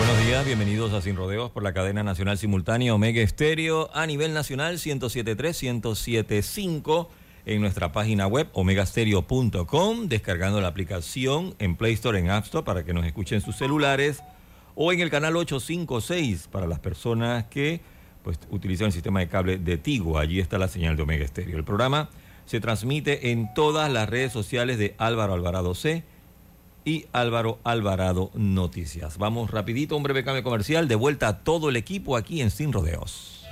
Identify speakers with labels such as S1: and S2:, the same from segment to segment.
S1: Buenos días, bienvenidos a Sin Rodeos por la cadena nacional simultánea Omega Estéreo a nivel nacional 1073, 1075 en nuestra página web omegastereo.com, descargando la aplicación en Play Store, en App Store para que nos escuchen sus celulares o en el canal 856 para las personas que pues, utilizan el sistema de cable de Tigo. Allí está la señal de Omega Stereo. El programa se transmite en todas las redes sociales de Álvaro Alvarado C y Álvaro Alvarado Noticias. Vamos rapidito, un breve cambio comercial, de vuelta a todo el equipo aquí en Sin Rodeos.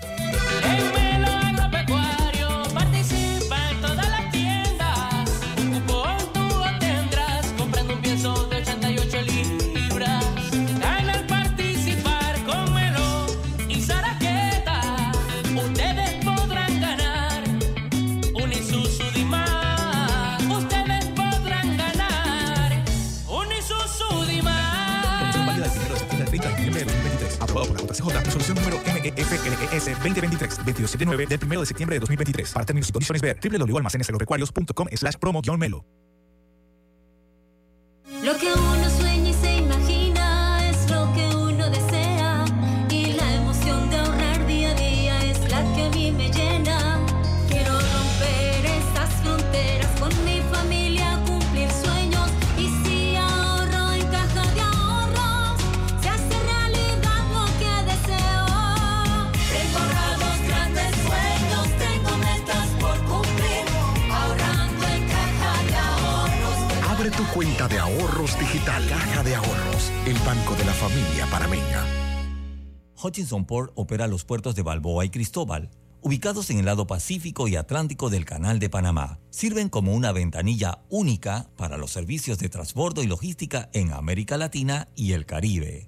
S2: FLES 2023, 22 de 9 del 1 de septiembre de 2023. Para términos y condiciones ver www.almacenesagropecuarios.com slash promo-melo.
S3: Lo que
S4: digital. Caja de Ahorros, el banco de la familia panameña.
S1: Hutchinson Port opera los puertos de Balboa y Cristóbal, ubicados en el lado Pacífico y Atlántico del Canal de Panamá. Sirven como una ventanilla única para los servicios de transbordo y logística en América Latina y el Caribe.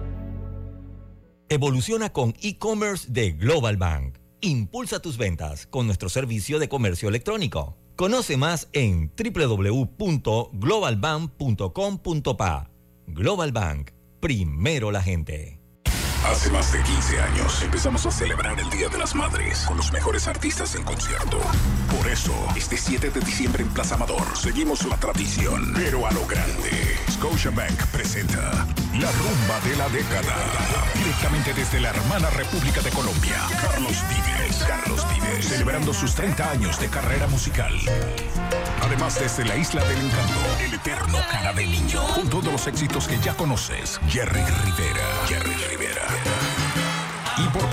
S1: Evoluciona con e-commerce de Global Bank. Impulsa tus ventas con nuestro servicio de comercio electrónico. Conoce más en www.globalbank.com.pa. Global Bank, primero la gente.
S5: Hace más de 15 años empezamos a celebrar el Día de las Madres con los mejores artistas en concierto. Por eso, este 7 de diciembre en Plaza Amador seguimos la tradición, pero a lo grande. Scotiabank presenta La Rumba de la Década. Directamente desde la hermana República de Colombia, Carlos Vives. Carlos Vives, celebrando sus 30 años de carrera musical. Además, desde la Isla del Encanto, el eterno cara de niño. Con todos los éxitos que ya conoces, Jerry Rivera. Jerry Rivera.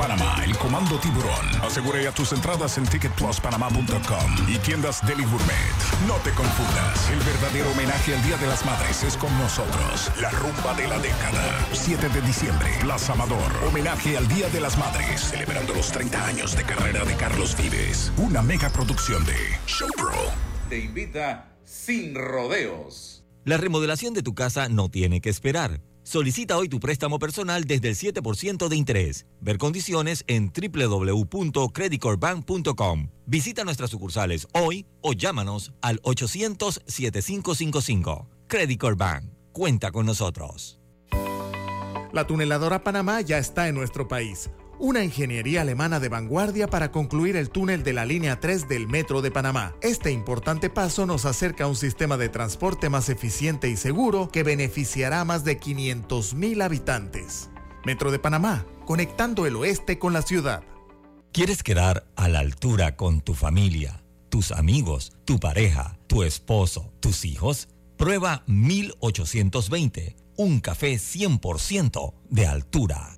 S5: Panamá, el Comando Tiburón. Asegura ya tus entradas en ticketpluspanamá.com y tiendas Deli Gourmet. No te confundas, el verdadero homenaje al Día de las Madres es con nosotros. La rumba de la década. 7 de diciembre, Plaza Amador. Homenaje al Día de las Madres, celebrando los 30 años de carrera de Carlos Vives. Una mega producción de Show Pro.
S6: Te invita sin rodeos.
S1: La remodelación de tu casa no tiene que esperar. Solicita hoy tu préstamo personal desde el 7% de interés. Ver condiciones en www.creditcorbank.com. Visita nuestras sucursales hoy o llámanos al 800-7555. Credit. Cuenta con nosotros.
S7: La tuneladora Panamá ya está en nuestro país. Una ingeniería alemana de vanguardia para concluir el túnel de la línea 3 del Metro de Panamá. Este importante paso nos acerca a un sistema de transporte más eficiente y seguro que beneficiará a más de 500.000 habitantes. Metro de Panamá, conectando el oeste con la ciudad.
S1: ¿Quieres quedar a la altura con tu familia, tus amigos, tu pareja, tu esposo, tus hijos? Prueba 1820, un café 100% de altura.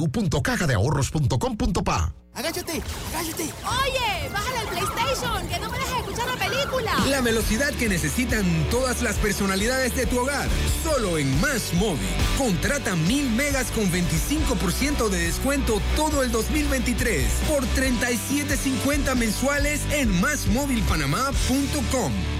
S4: www.cajadeahorros.com.pa.
S8: Agáchate, agáchate. Oye, bájale al PlayStation, que no me dejes escuchar la película.
S9: La velocidad que necesitan todas las personalidades de tu hogar. Solo en Más Móvil. Contrata mil megas con 25% de descuento todo el 2023 por 37.50 mensuales en másmóvilpanamá.com.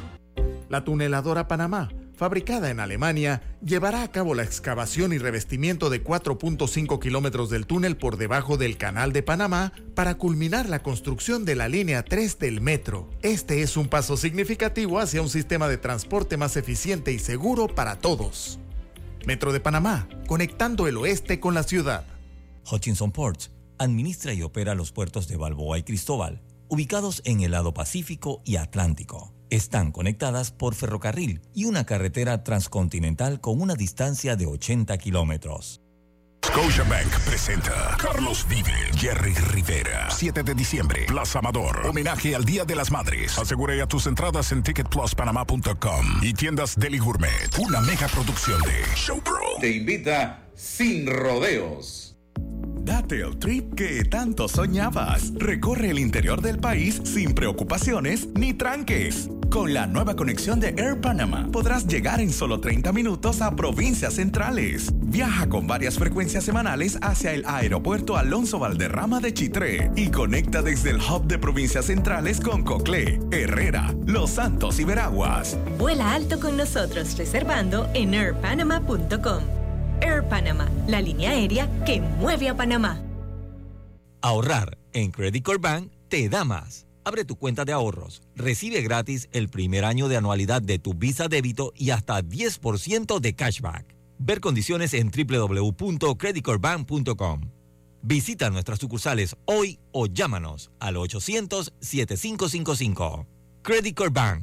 S7: La tuneladora Panamá, fabricada en Alemania, llevará a cabo la excavación y revestimiento de 4.5 kilómetros del túnel por debajo del Canal de Panamá para culminar la construcción de la línea 3 del metro. Este es un paso significativo hacia un sistema de transporte más eficiente y seguro para todos. Metro de Panamá, conectando el oeste con la ciudad.
S1: Hutchinson Ports administra y opera los puertos de Balboa y Cristóbal, ubicados en el lado Pacífico y Atlántico. Están conectadas por ferrocarril y una carretera transcontinental con una distancia de 80 kilómetros.
S5: Scotiabank presenta Carlos Vive, Jerry Rivera. 7 de diciembre, Plaza Amador. Homenaje al Día de las Madres. Asegura ya tus entradas en ticketpluspanamá.com y tiendas Deli Gourmet. Una mega producción de Showpro.
S6: Te invita sin rodeos.
S10: Date el trip que tanto soñabas. Recorre el interior del país sin preocupaciones ni tranques. Con la nueva conexión de Air Panama podrás llegar en solo 30 minutos a provincias centrales. Viaja con varias frecuencias semanales hacia el aeropuerto Alonso Valderrama de Chitré y conecta desde el hub de provincias centrales con Coclé, Herrera, Los Santos y Veraguas.
S11: Vuela alto con nosotros reservando en airpanama.com. Air Panama, la línea aérea que mueve a Panamá.
S1: Ahorrar en Credit Core Bank te da más. Abre tu cuenta de ahorros, recibe gratis el primer año de anualidad de tu Visa débito y hasta 10% de cashback. Ver condiciones en www.creditcorebank.com. Visita nuestras sucursales hoy o llámanos al 800-7555. Credit Core.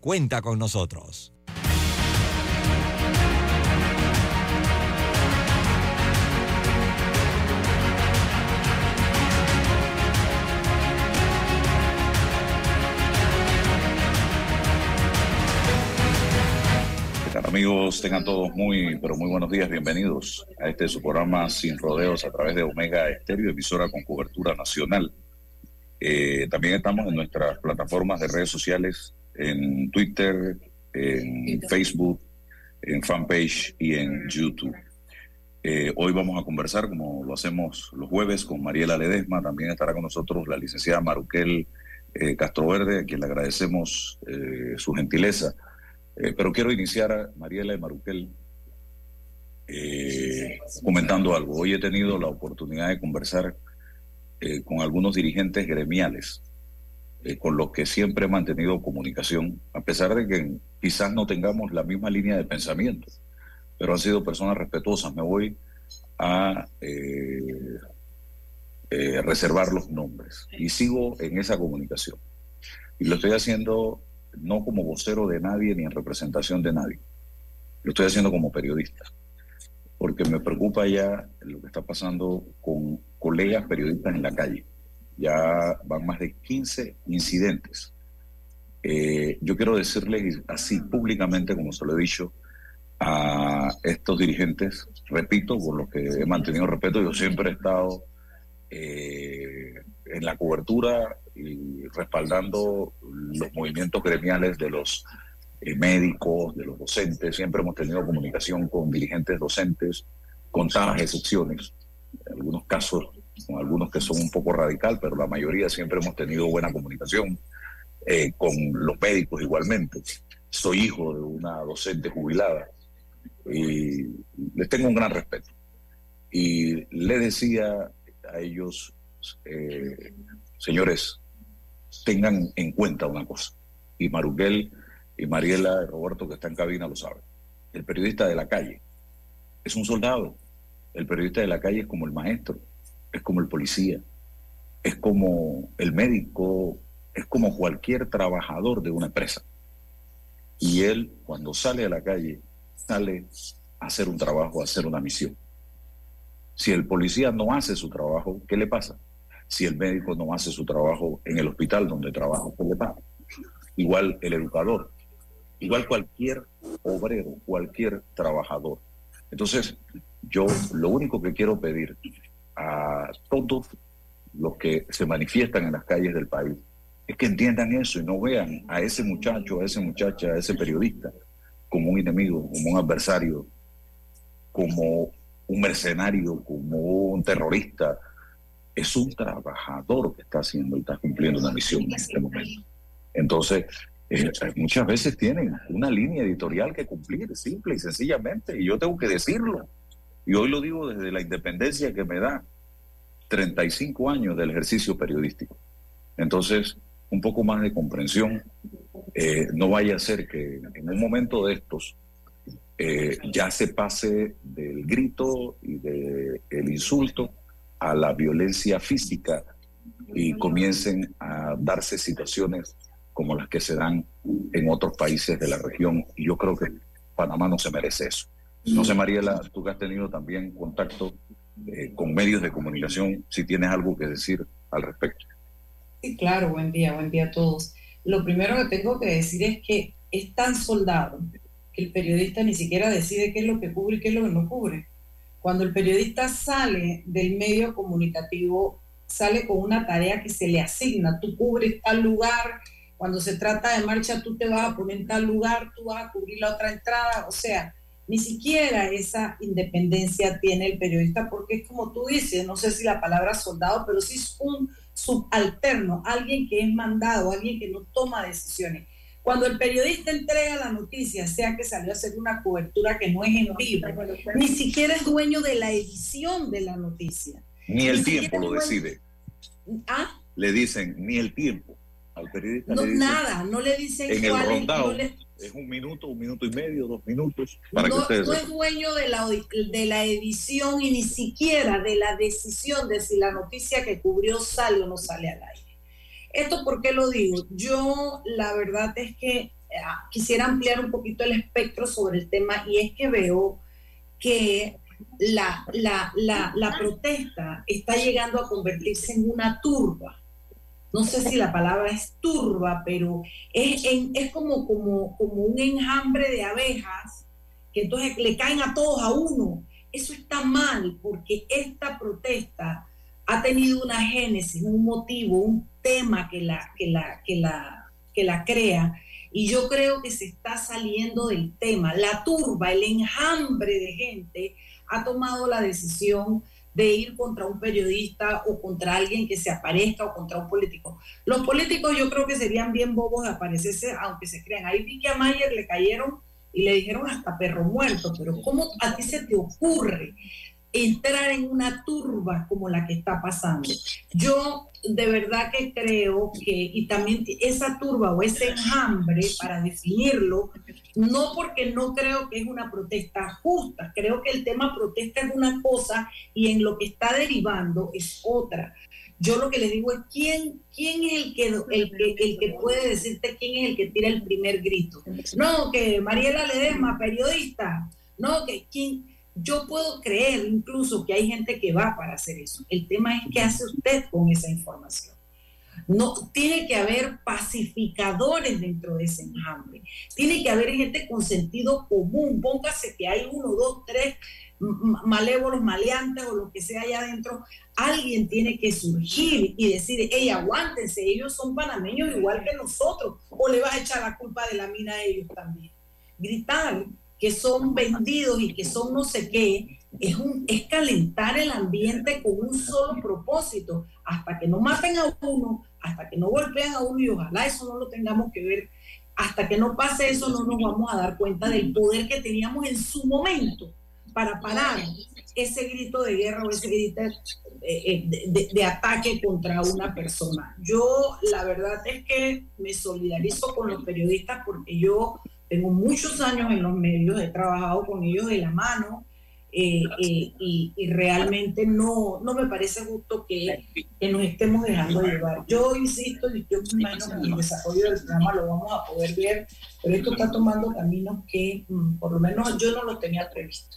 S1: Cuenta con nosotros.
S12: Amigos? Tengan todos muy, pero muy buenos días. Bienvenidos a este su programa Sin Rodeos a través de Omega Estéreo, emisora con cobertura nacional. Eh, también estamos en nuestras plataformas de redes sociales, en Twitter, en Facebook, en fanpage y en YouTube. Eh, hoy vamos a conversar, como lo hacemos los jueves, con Mariela Ledesma. También estará con nosotros la licenciada Maruquel eh, Castroverde, a quien le agradecemos eh, su gentileza. Eh, pero quiero iniciar, Mariela y Maruquel, eh, comentando algo. Hoy he tenido la oportunidad de conversar eh, con algunos dirigentes gremiales, con los que siempre he mantenido comunicación, a pesar de que quizás no tengamos la misma línea de pensamiento, pero han sido personas respetuosas. Me voy a reservar los nombres y sigo en esa comunicación. Y lo estoy haciendo no como vocero de nadie ni en representación de nadie. Lo estoy haciendo como periodista, porque me preocupa ya lo que está pasando con colegas periodistas en la calle. Ya van más de 15 incidentes. Eh, yo quiero decirles así públicamente, como se lo he dicho a estos dirigentes, repito, por lo que he mantenido respeto, yo siempre he estado eh, en la cobertura y respaldando los movimientos gremiales de los eh, médicos, de los docentes. Siempre hemos tenido comunicación con dirigentes docentes, contadas excepciones. algunos casos, con algunos que son un poco radical, pero la mayoría siempre hemos tenido buena comunicación eh, con los médicos igualmente. Soy hijo de una docente jubilada y les tengo un gran respeto. Y le decía a ellos, eh, señores, tengan en cuenta una cosa, y Maruquel y Mariela Roberto que está en cabina lo saben, el periodista de la calle es un soldado, el periodista de la calle es como el maestro, es como el policía, es como el médico, es como cualquier trabajador de una empresa. Y él, cuando sale a la calle, sale a hacer un trabajo, a hacer una misión. Si el policía no hace su trabajo, ¿qué le pasa? Si el médico no hace su trabajo en el hospital donde trabaja, ¿qué le pasa? Igual el educador, igual cualquier obrero, cualquier trabajador. Entonces, yo lo único que quiero pedir a todos los que se manifiestan en las calles del país es que entiendan eso y no vean a ese muchacho, a esa muchacha, a ese periodista como un enemigo, como un adversario, como un mercenario, como un terrorista. Es un trabajador que está haciendo y está cumpliendo una misión en este momento. Entonces, eh, muchas veces tienen una línea editorial que cumplir, simple y sencillamente, y yo tengo que decirlo. Y hoy lo digo desde la independencia que me da 35 años del ejercicio periodístico. Entonces, un poco más de comprensión. Eh, no vaya a ser que en un momento de estos eh, ya se pase del grito y del insulto a la violencia física y comiencen a darse situaciones como las que se dan en otros países de la región. Y yo creo que Panamá no se merece eso. No sé, Mariela, tú que has tenido también contacto eh, con medios de comunicación, si tienes algo que decir al respecto.
S13: Sí, claro, buen día, buen día a todos. Lo primero que tengo que decir es que es tan soldado el periodista ni siquiera decide qué es lo que cubre y qué es lo que no cubre. Cuando el periodista sale del medio comunicativo, sale con una tarea que se le asigna. Tú cubres tal lugar, cuando se trata de marcha, tú te vas a poner en tal lugar, tú vas a cubrir la otra entrada. O sea, ni siquiera esa independencia tiene el periodista, porque es como tú dices, no sé si la palabra soldado, pero sí es un subalterno, alguien que es mandado, alguien que no toma decisiones. Cuando el periodista entrega la noticia, sea que salió a hacer una cobertura que no es en vivo, ni siquiera es dueño de la edición de la noticia.
S12: Ni el tiempo lo decide.
S13: ¿Ah?
S12: Le dicen, ni el tiempo al periodista.
S13: No,
S12: le dicen,
S13: nada, no le dicen
S12: en el
S13: cuál es-
S12: rondado
S13: no le-
S12: es un minuto, un minuto y medio, dos minutos, para que
S13: no,
S12: ustedes
S13: no es dueño de la, de la edición y ni siquiera de la decisión de si la noticia que cubrió sale o no sale al aire. ¿Esto por qué lo digo? Yo la verdad es que eh, quisiera ampliar un poquito el espectro sobre el tema y es que veo que la, la, la, la protesta está llegando a convertirse en una turba. No sé si la palabra es turba, pero es, es como, como, como un enjambre de abejas que entonces le caen a todos a uno. Eso está mal porque esta protesta ha tenido una génesis, un motivo, un tema que la, que la, que la, que la crea. Y yo creo que se está saliendo del tema. La turba, el enjambre de gente ha tomado la decisión de ir contra un periodista o contra alguien que se aparezca o contra un político. Los políticos yo creo que serían bien bobos de aparecerse, aunque se crean. Ahí vi que a Mayer le cayeron y le dijeron hasta perro muerto, pero ¿cómo a ti se te ocurre entrar en una turba como la que está pasando? Yo de verdad que creo que, y también esa turba o ese enjambre, para definirlo, no porque no creo que es una protesta justa, creo que el tema protesta es una cosa y en lo que está derivando es otra. Yo lo que les digo es quién, quién es el que, el, que, el que puede decirte quién es el que tira el primer grito. No, que Mariela Ledesma, periodista. No, que quién. Yo puedo creer incluso que hay gente que va para hacer eso. El tema es qué hace usted con esa información. No, tiene que haber pacificadores dentro de ese enjambre. Tiene que haber gente con sentido común. Póngase que hay uno, dos, tres malévolos, maleantes o lo que sea allá adentro. Alguien tiene que surgir y decir, hey, aguántense, ellos son panameños igual que nosotros. O le vas a echar la culpa de la mina a ellos también. Gritar que son vendidos y que son no sé qué, es, un, es calentar el ambiente con un solo propósito, hasta que no maten a uno, hasta que no golpeen a uno y ojalá eso no lo tengamos que ver, hasta que no pase eso no nos vamos a dar cuenta del poder que teníamos en su momento para parar ese grito de guerra o ese grito de, de, ataque contra una persona. Yo la verdad es que me solidarizo con los periodistas porque yo tengo muchos años en los medios, he trabajado con ellos de la mano eh, eh, y, realmente no, no me parece justo que, que, nos estemos dejando llevar. Yo insisto, y yo me imagino que en el desarrollo del programa lo vamos a poder ver, pero esto está tomando caminos que mm, por lo menos yo no lo tenía previsto.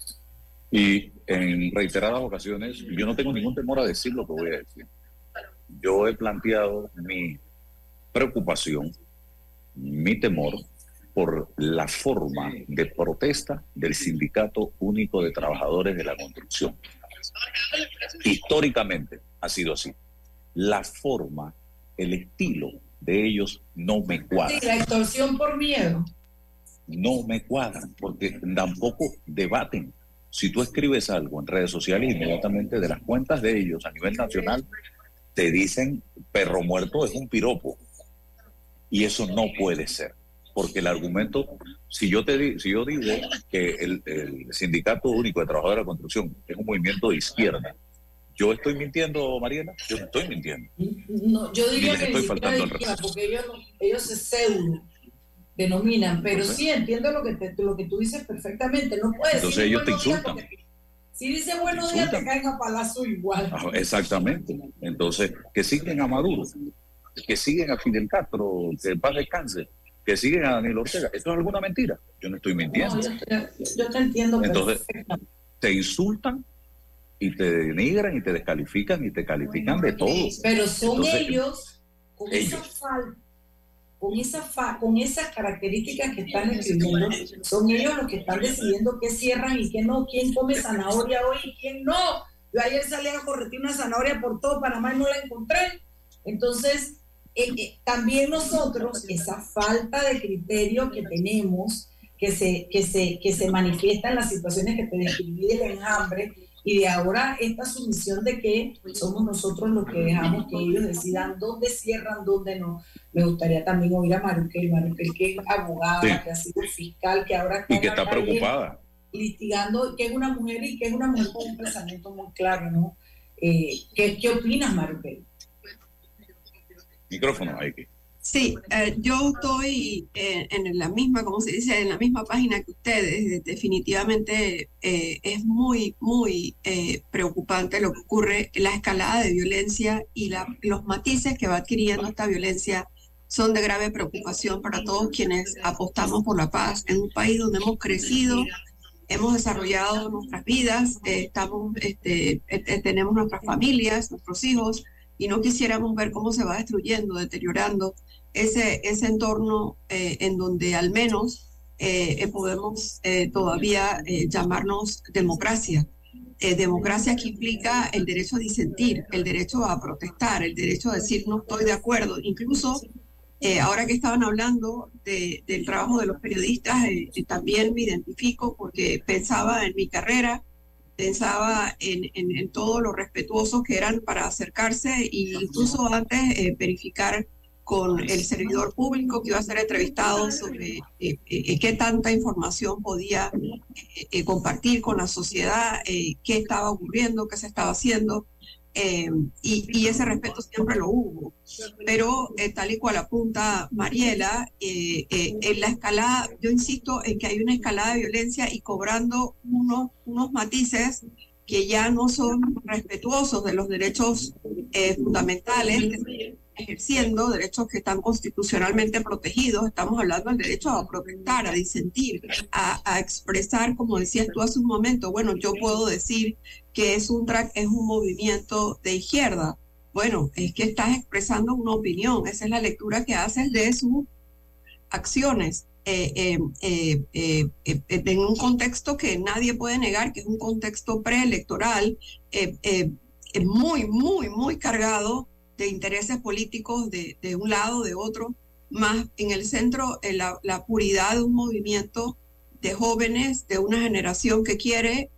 S12: Y en reiteradas ocasiones, yo no tengo ningún temor a decir lo que voy a decir. Yo he planteado mi preocupación, mi temor por la forma de protesta del Sindicato Único de Trabajadores de la Construcción. Históricamente ha sido así. La forma, el estilo de ellos no me cuadra.
S13: Sí, la extorsión por miedo.
S12: No me cuadran, porque tampoco debaten. Si tú escribes algo en redes sociales, inmediatamente de las cuentas de ellos a nivel nacional, te dicen perro muerto es un piropo. Y eso no puede ser porque el argumento, si yo te si yo digo que el, Sindicato Único de Trabajadores de la Construcción es un movimiento de izquierda, ¿yo estoy mintiendo, Mariela? Yo no estoy mintiendo.
S13: No, yo diría que estoy faltando porque ellos, ellos se pseudo denominan, pero sí entiendo lo que, lo que tú dices perfectamente. No puedes
S12: Entonces ellos te insultan.
S13: Si dice buenos días, te caen a palazo igual.
S12: exactamente. Entonces, que siguen a Maduro, que siguen a Fidel Castro, que paz descanse que siguen a Daniel Ortega. ¿Esto es alguna mentira? Yo no estoy mintiendo.
S13: yo, te, entiendo.
S12: Entonces, te insultan y te denigran y te descalifican y te califican de todo.
S13: Pero son ellos, con esa falta con, esa con esas características que están escribiendo, son ellos los que están decidiendo qué cierran y qué no, quién come zanahoria hoy y quién no. Yo ayer salí a corregir una zanahoria por todo Panamá y no la encontré. Entonces, eh, eh, también nosotros, esa falta de criterio que tenemos, que se, que se, que se manifiesta en las situaciones que te describí del enjambre, y de ahora esta sumisión de que somos nosotros los que dejamos que ellos decidan dónde cierran, dónde no. Me gustaría también oír a Maruquel, Maruquel que es abogada, que ha sido fiscal, que ahora
S12: está, y que está preocupada.
S13: Litigando, que es una mujer y que es una mujer con un pensamiento muy claro, ¿no? Eh, ¿qué, ¿Qué opinas, Maruquel?
S12: Micrófono, ahí.
S14: Sí, eh, yo estoy eh, en la misma, como se dice, en la misma página que ustedes. Definitivamente eh, es muy, muy preocupante lo que ocurre. La escalada de violencia y los matices que va adquiriendo esta violencia son de grave preocupación para todos quienes apostamos por la paz en un país donde hemos crecido, hemos desarrollado nuestras vidas, estamos, este, tenemos nuestras familias, nuestros hijos y no quisiéramos ver cómo se va destruyendo, deteriorando ese, ese entorno eh, en donde al menos eh, podemos eh, todavía llamarnos democracia. democracia que implica el derecho a disentir, el derecho a protestar, el derecho a decir no estoy de acuerdo. Incluso ahora que estaban hablando del trabajo de los periodistas, también me identifico porque pensaba en mi carrera pensaba en, en, todos los respetuosos que eran para acercarse e incluso antes eh, verificar con el servidor público que iba a ser entrevistado sobre eh, eh, qué tanta información podía compartir con la sociedad, qué estaba ocurriendo, qué se estaba haciendo. Em, y, ese respeto siempre lo hubo. Pero eh, tal y cual apunta Mariela, eh, eh, en la escalada, yo insisto en que hay una escalada de violencia y cobrando unos, unos matices que ya no son respetuosos de los derechos fundamentales ejerciendo derechos que están constitucionalmente protegidos. Estamos hablando del derecho a protestar, a disentir, a, expresar, como decías tú hace un momento, bueno, yo puedo decir que es un track, es un movimiento de izquierda. Bueno, es que estás expresando una opinión, esa es la lectura que haces de sus acciones. Eh, eh, eh, en un contexto que nadie puede negar, que es un contexto preelectoral, muy, muy, muy cargado de intereses políticos de, un lado, de otro, más en el centro la, la puridad de un movimiento de jóvenes, de una generación que quiere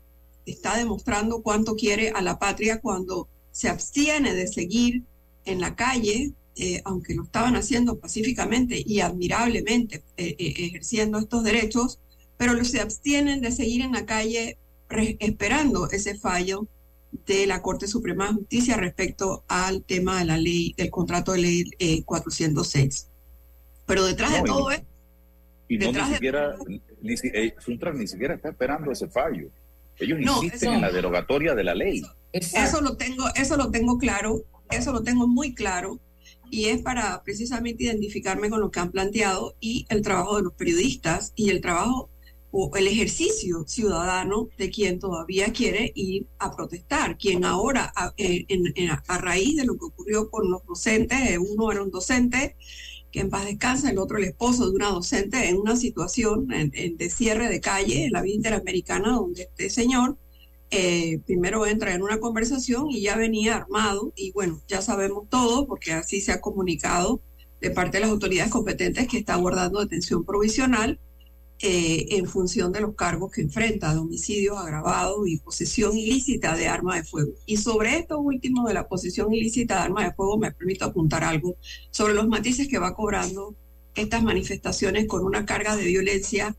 S14: está demostrando cuánto quiere a la patria cuando se abstiene de seguir en la calle, eh, aunque lo estaban haciendo pacíficamente y admirablemente eh, eh, ejerciendo estos derechos, pero se abstienen de seguir en la calle esperando ese fallo de la Corte Suprema de Justicia respecto al tema de la ley, del contrato de ley 406. Pero detrás de todo esto...
S12: Y no ni siquiera, ni, ni siquiera está esperando ese fallo. Ellos insisten en la derogatoria de la ley.
S14: Eso lo tengo, eso lo tengo claro, eso lo tengo muy claro y es para precisamente identificarme con lo que han planteado y el trabajo de los periodistas y el trabajo o el ejercicio ciudadano de quien todavía quiere ir a protestar, quien ahora a, raíz de lo que ocurrió con los docentes, eh, uno era un docente que en paz descansa, el otro el esposo de una docente en una situación de cierre de calle en la vida interamericana donde este señor eh, primero entra en una conversación y ya venía armado y bueno, ya sabemos todo porque así se ha comunicado de parte de las autoridades competentes que está guardando detención provisional eh, en función de los cargos que enfrenta, de homicidios agravados y posesión ilícita de arma de fuego. Y sobre esto último de la posesión ilícita de arma de fuego me permito apuntar algo sobre los matices que va cobrando estas manifestaciones con una carga de violencia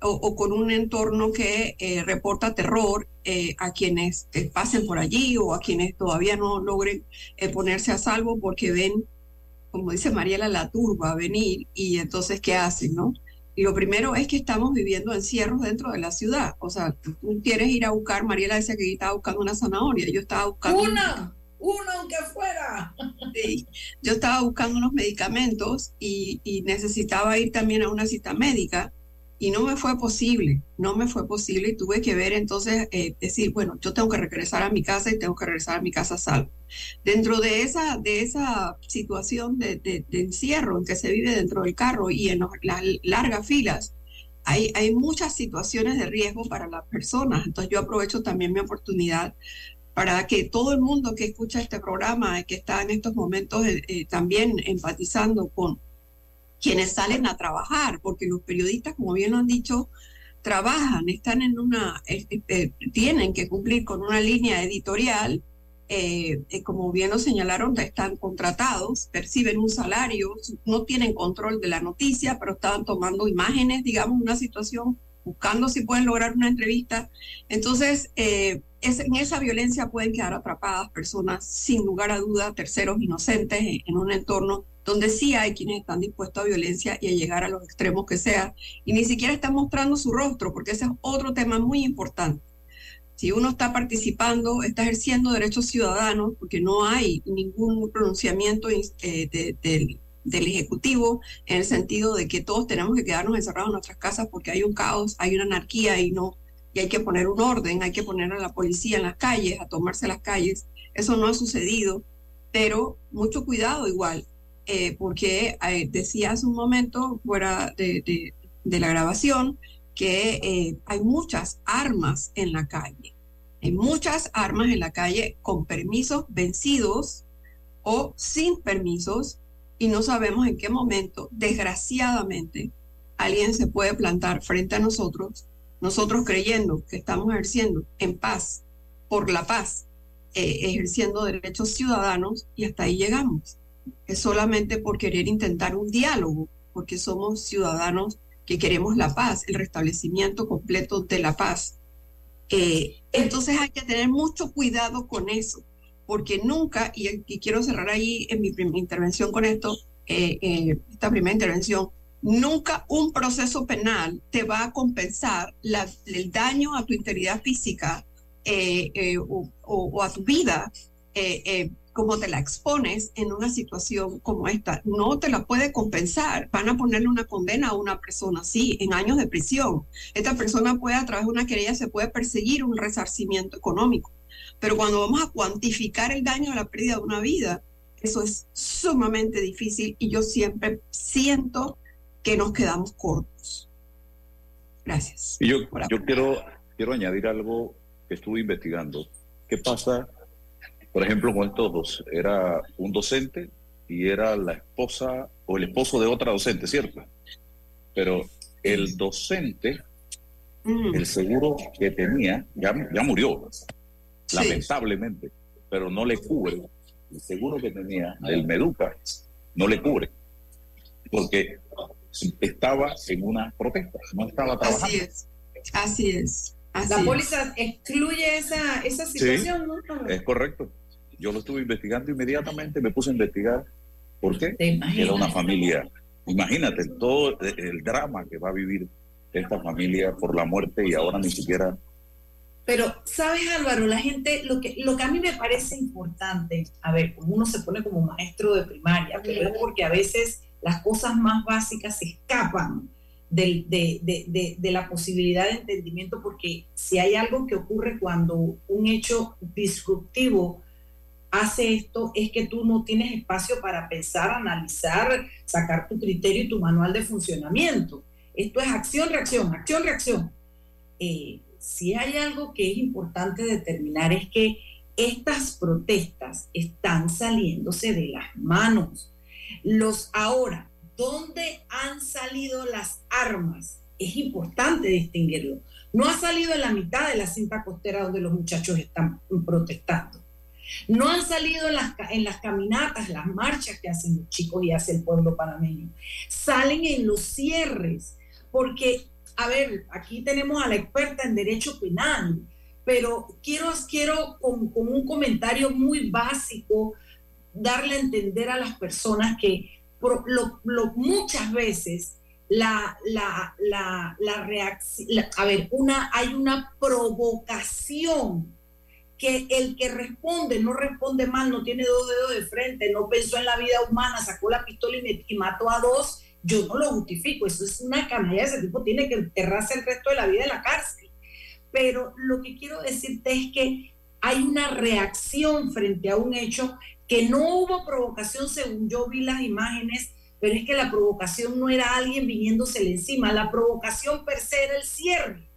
S14: o, con un entorno que eh, reporta terror eh, a quienes pasen por allí o a quienes todavía no logren ponerse a salvo porque ven, como dice Mariela, la turba venir y entonces, ¿qué hacen? no? Y lo primero es que estamos viviendo encierros dentro de la ciudad. O sea, tú quieres ir a buscar, Mariela decía que estaba buscando una zanahoria, yo estaba buscando...
S13: Una, una aunque fuera.
S14: Sí, yo estaba buscando unos medicamentos y, y necesitaba ir también a una cita médica y no me fue posible, no me fue posible y tuve que ver entonces, eh, decir, bueno, yo tengo que regresar a mi casa y tengo que regresar a mi casa salvo. Dentro de esa, de esa situación de, de, encierro en que se vive dentro del carro y en las largas filas, hay, hay muchas situaciones de riesgo para las personas. Entonces yo aprovecho también mi oportunidad para que todo el mundo que escucha este programa, que está en estos momentos eh, eh, también empatizando con quienes salen a trabajar, porque los periodistas, como bien lo han dicho, trabajan, están en una, eh, eh, tienen que cumplir con una línea editorial, eh, como bien lo señalaron, están contratados, perciben un salario, no tienen control de la noticia, pero estaban tomando imágenes, digamos, una situación, buscando si pueden lograr una entrevista. Entonces, es, en esa violencia pueden quedar atrapadas personas, sin lugar a duda, terceros inocentes en un entorno donde sí hay quienes están dispuestos a violencia y a llegar a los extremos que sea, y ni siquiera están mostrando su rostro, porque ese es otro tema muy importante. Si uno está participando, está ejerciendo derechos ciudadanos, porque no hay ningún pronunciamiento eh, del Ejecutivo en el sentido de que todos tenemos que quedarnos encerrados en nuestras casas porque hay un caos, hay una anarquía y no y hay que poner un orden, hay que poner a la policía en las calles, a tomarse las calles. Eso no ha sucedido, pero mucho cuidado igual. Eh, porque eh, decía hace un momento fuera de, la grabación que eh, hay muchas armas en la calle. Hay muchas armas en la calle con permisos vencidos o sin permisos y no sabemos en qué momento, desgraciadamente, alguien se puede plantar frente a nosotros, nosotros creyendo que estamos ejerciendo en paz, por la paz, ejerciendo derechos ciudadanos y hasta ahí llegamos es solamente por querer intentar un diálogo, porque somos ciudadanos que queremos la paz, el restablecimiento completo de la paz. Eh, entonces hay que tener mucho cuidado con eso, porque nunca, y, quiero cerrar ahí en mi primera intervención con esto, eh, eh, esta primera intervención, nunca un proceso penal te va a compensar el daño a tu integridad física o, a tu vida como te la expones en una situación como esta, no te la puede compensar. Van a ponerle una condena a una persona así, en años de prisión. Esta persona puede, a través de una querella, se puede perseguir un resarcimiento económico. Pero cuando vamos a cuantificar el daño de la pérdida de una vida, eso es sumamente difícil y yo siempre siento que nos quedamos cortos. Gracias.
S12: Y yo, yo quiero, quiero añadir algo que estuve investigando. ¿Qué pasa por ejemplo, con estos dos, era un docente y era la esposa o el esposo de otra docente, ¿cierto? Pero el docente el seguro que tenía ya, ya murió, lamentablemente, pero no le cubre. El seguro que tenía del Meduca no le cubre, porque estaba en una protesta, no estaba trabajando.
S14: Así es, así es. Así
S13: la
S14: es.
S13: póliza excluye esa, esa situación, ¿no?
S12: Es correcto. Yo lo estuve investigando inmediatamente, me puse a investigar. ¿Por qué? Era una familia. Imagínate todo el drama que va a vivir esta familia por la muerte y ahora ni siquiera
S13: Pero, ¿sabes, Álvaro? La gente, lo que, lo que a mí me parece importante, a ver, uno se pone como maestro de primaria, pero es porque a veces las cosas más básicas se escapan del- de, de- de- de la posibilidad de entendimiento, porque si hay algo que ocurre cuando un hecho disruptivo hace esto, es que tú no tienes espacio para pensar, analizar, sacar tu criterio y tu manual de funcionamiento. Esto es acción, reacción, acción, reacción. Eh, si hay algo que es importante determinar es que estas protestas están saliéndose de las manos. Los ahora, ¿dónde han salido las armas? Es importante distinguirlo. No ha salido en la mitad de la cinta costera donde los muchachos están protestando. No han salido en las, en las caminatas, las marchas que hacen los chicos y hace el pueblo panameño. Salen en los cierres, porque, a ver, aquí tenemos a la experta en derecho penal, pero quiero, quiero con, con un comentario muy básico darle a entender a las personas que muchas veces la, la, la, la reacción, a ver, una, hay una provocación que el que responde no responde mal, no tiene dos dedos de frente, no pensó en la vida humana, sacó la pistola y, mató a dos, yo no lo justifico, eso es una canalla, ese tipo tiene que enterrarse el resto de la vida en la cárcel. Pero lo que quiero decirte es que hay una reacción frente a un hecho que no hubo provocación según yo vi las imágenes, pero es que la provocación no era alguien viniéndosele encima, la provocación per se era el cierre.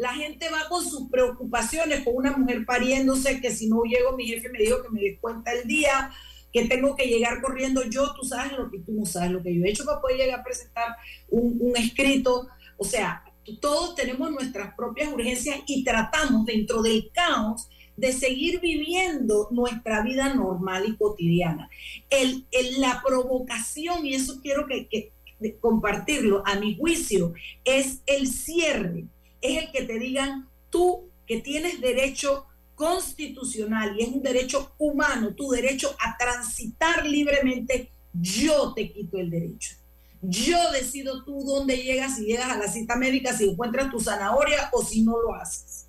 S13: La gente va con sus preocupaciones, con una mujer pariéndose, que si no llego mi jefe me dijo que me descuenta el día, que tengo que llegar corriendo yo, tú sabes lo que tú no sabes lo que yo he hecho para poder llegar a presentar un, escrito. O sea, todos tenemos nuestras propias urgencias y tratamos dentro del caos de seguir viviendo nuestra vida normal y cotidiana. El, la provocación, y eso quiero que, que- compartirlo, a mi juicio, es el cierre, es el que te digan tú que tienes derecho constitucional y es un derecho humano, tu derecho a transitar libremente, yo te quito el derecho. Yo decido tú dónde llegas, si llegas a la cita médica, si encuentras tu zanahoria o si no lo haces.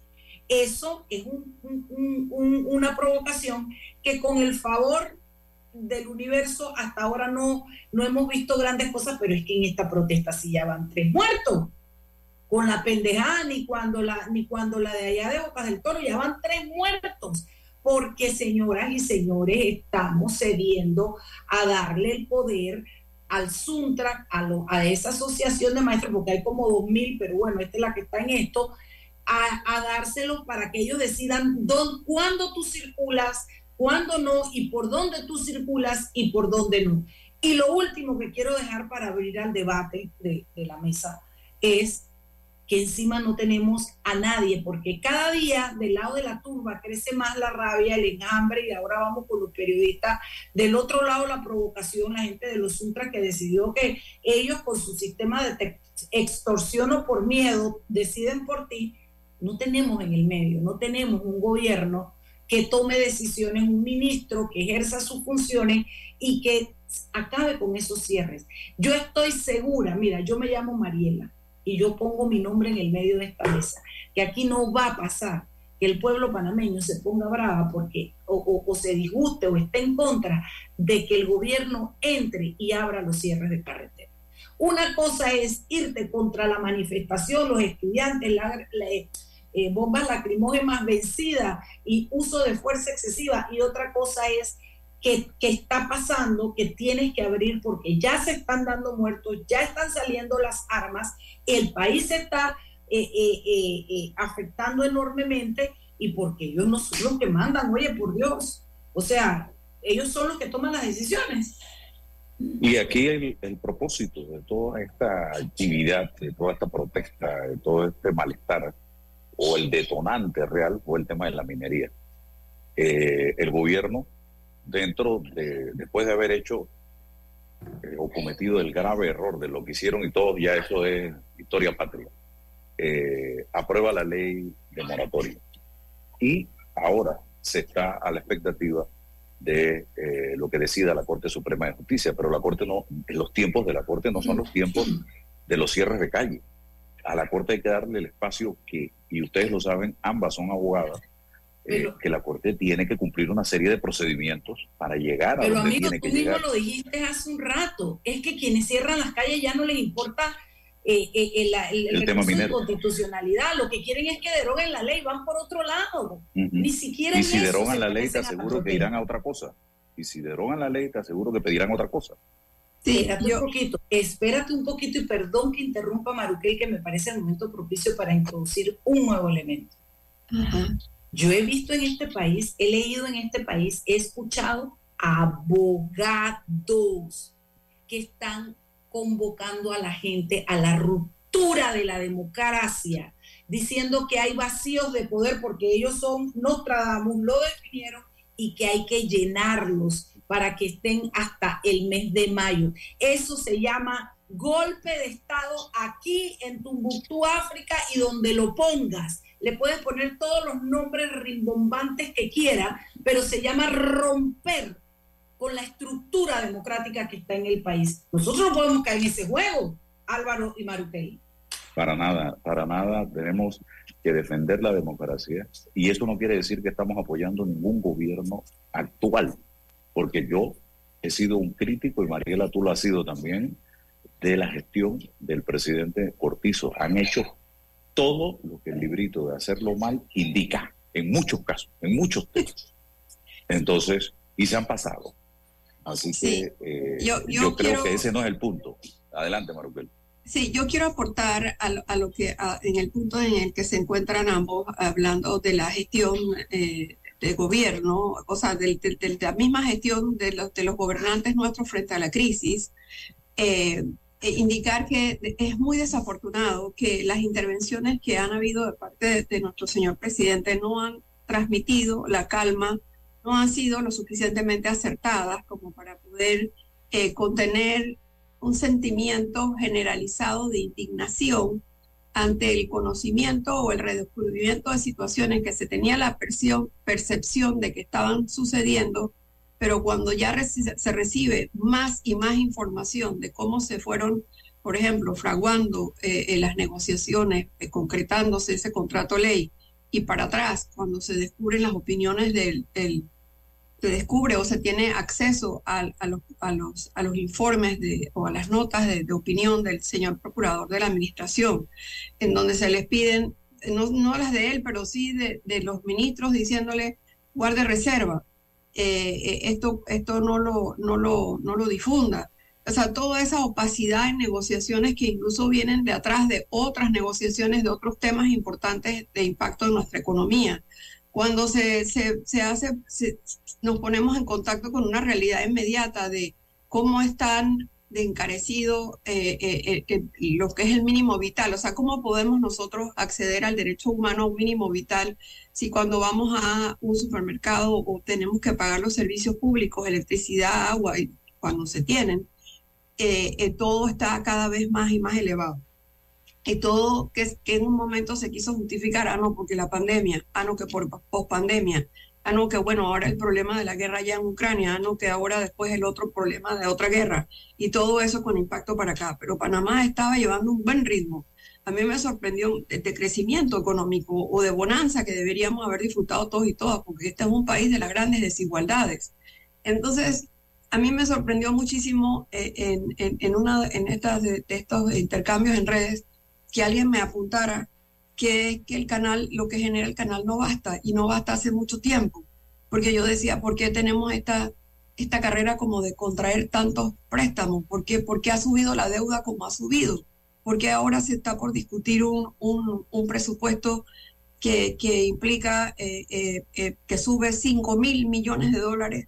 S13: Eso es un- un- un- un- una provocación que con el favor del universo hasta ahora no, no hemos visto grandes cosas, pero es que en esta protesta sí ya van tres muertos. Con la pendejada, ni cuando la, ni cuando la de allá de Bocas del Toro, ya van tres muertos. Porque, señoras y señores, estamos cediendo a darle el poder al Suntrack, a, lo- a esa asociación de maestros, porque hay como dos mil, pero bueno, esta es la que está en esto, a, dárselo para que ellos decidan dónde, cuándo tú circulas, cuándo no, y por dónde tú circulas y por dónde no. Y lo último que quiero dejar para abrir al debate de, de la mesa es que encima no tenemos a nadie, porque cada día del lado de la turba crece más la rabia, el enjambre, y ahora vamos con los periodistas. Del otro lado la provocación, la gente de los ultras que decidió que ellos con su sistema de extorsión o por miedo deciden por ti. No tenemos en el medio, no tenemos un gobierno que tome decisiones, un ministro que ejerza sus funciones y que acabe con esos cierres. Yo estoy segura, mira, yo me llamo Mariela y yo pongo mi nombre en el medio de esta mesa, que aquí no va a pasar que el pueblo panameño se ponga brava porque o, se disguste o esté en contra de que el gobierno entre y abra los cierres de carretera. Una cosa es irte contra la manifestación, los estudiantes, la- eh, bombas lacrimógenas vencidas y uso de fuerza excesiva, y otra cosa es que, que está pasando, que tienes que abrir porque ya se están dando muertos, ya están saliendo las armas, el país se está eh, eh, eh, eh, afectando enormemente y porque ellos no son los que mandan, oye, por Dios. O sea, ellos son los que toman las decisiones.
S12: Y aquí el, el propósito de toda esta actividad, de toda esta protesta, de todo este malestar, o el detonante real, fue el tema de la minería. Eh, el gobierno, dentro de, después de haber hecho eh, o cometido el grave error de lo que hicieron y todo, ya eso es historia patria, eh, aprueba la ley de moratorio. Y ahora se está a la expectativa de eh, lo que decida la Corte Suprema de Justicia, pero la Corte no, los tiempos de la Corte no son los tiempos de los cierres de calle. A la Corte hay que darle el espacio que, y ustedes lo saben, ambas son abogadas, eh, que la Corte tiene que cumplir una serie de procedimientos para llegar a
S13: Pero
S12: donde
S13: amigo,
S12: tiene
S13: tú
S12: que
S13: mismo
S12: llegar.
S13: lo dijiste hace un rato, es que quienes cierran las calles ya no les importa eh, eh, el, el- el
S12: El tema
S13: recurso de
S12: minero.
S13: constitucionalidad, lo que quieren es que deroguen la ley, van por otro lado. Ni siquiera
S12: Y si
S13: eso
S12: derogan la ley, te aseguro que irán a otra cosa. Y si derogan la ley, te aseguro que pedirán otra cosa.
S13: espérate un poquito, espérate un poquito y perdón que interrumpa Maruquel, que me parece el momento propicio para introducir un nuevo elemento. Yo he visto en este país, he leído en este país, he escuchado abogados que están convocando a la gente a la ruptura de la democracia, diciendo que hay vacíos de poder porque ellos son Nostradamus, lo definieron y que hay que llenarlos para que estén hasta el mes de mayo. Eso se llama golpe de Estado aquí en Tumbuctú, África, y donde lo pongas. Le puedes poner todos los nombres rimbombantes que quieras, pero se llama romper con la estructura democrática que está en el país. Nosotros no podemos caer en ese juego, Álvaro y Maruquel.
S12: Para nada, para nada tenemos que defender la democracia y eso no quiere decir que estamos apoyando ningún gobierno actual, porque yo he sido un crítico y Mariela tú lo has sido también de la gestión del presidente Cortizo. Han hecho todo lo que el librito de hacerlo mal indica, en muchos casos, en muchos temas. Entonces, y se han pasado. Así que eh,
S14: Yo-
S12: yo,
S14: yo
S12: creo
S14: quiero-
S12: que ese no es el punto. Adelante, Maruquel.
S14: Sí, yo quiero aportar a lo, a lo que a- en el punto en el que se encuentran ambos hablando de la gestión eh, de gobierno, o sea, de, la misma gestión de los, de los gobernantes nuestros frente a la crisis. eh, indicar que es muy desafortunado que las intervenciones que han habido de parte de, nuestro señor presidente no han transmitido la calma, no han sido lo suficientemente acertadas como para poder eh, contener un sentimiento generalizado de indignación ante el conocimiento o el redescubrimiento de situaciones que se tenía la percepción de que estaban sucediendo, pero cuando ya se recibe más y más información de cómo se fueron, por ejemplo, fraguando eh, eh, las negociaciones, eh, concretándose ese contrato ley, y para atrás, cuando se descubren las opiniones del, del se descubre o se tiene acceso al- a, los, a, los, a los informes de, o a las notas de, de opinión del señor procurador de la administración, en donde se les piden, no, no las de él, pero sí de, de los ministros diciéndole, guarde reserva, eh, eh, esto, esto no, lo, no, lo, no lo difunda. O sea, toda esa opacidad en negociaciones que incluso vienen de atrás de otras negociaciones de otros temas importantes de impacto en nuestra economía cuando se, se, se hace, se- nos ponemos en contacto con una realidad inmediata de cómo están de encarecido eh, eh, eh, eh, lo que es el mínimo vital, o sea, cómo podemos nosotros acceder al derecho humano mínimo vital si cuando vamos a un supermercado o tenemos que pagar los servicios públicos, electricidad, agua, cuando se tienen, todo está cada vez más y más elevado y todo que, que en un momento se quiso justificar, ah, no, porque la pandemia, ah, no, que por pospandemia, ah, no, que bueno, ahora el problema de la guerra allá en Ucrania, ah, no, que ahora después el otro problema de otra guerra, y todo eso con impacto para acá. Pero Panamá estaba llevando un buen ritmo. A mí me sorprendió de, de crecimiento económico o de bonanza que deberíamos haber disfrutado todos y todas, porque este es un país de las grandes desigualdades. Entonces, a mí me sorprendió muchísimo eh, en, en, una en estas estos intercambios en redes que alguien me apuntara que, que el canal, lo que genera el canal no basta y no basta hace mucho tiempo. Porque yo decía, ¿por qué tenemos esta, esta carrera como de contraer tantos préstamos? ¿Por qué, ha subido la deuda como ha subido? ¿Por qué ahora se está por discutir un, un, un presupuesto que, que implica eh, eh, eh, que sube 5 mil millones de dólares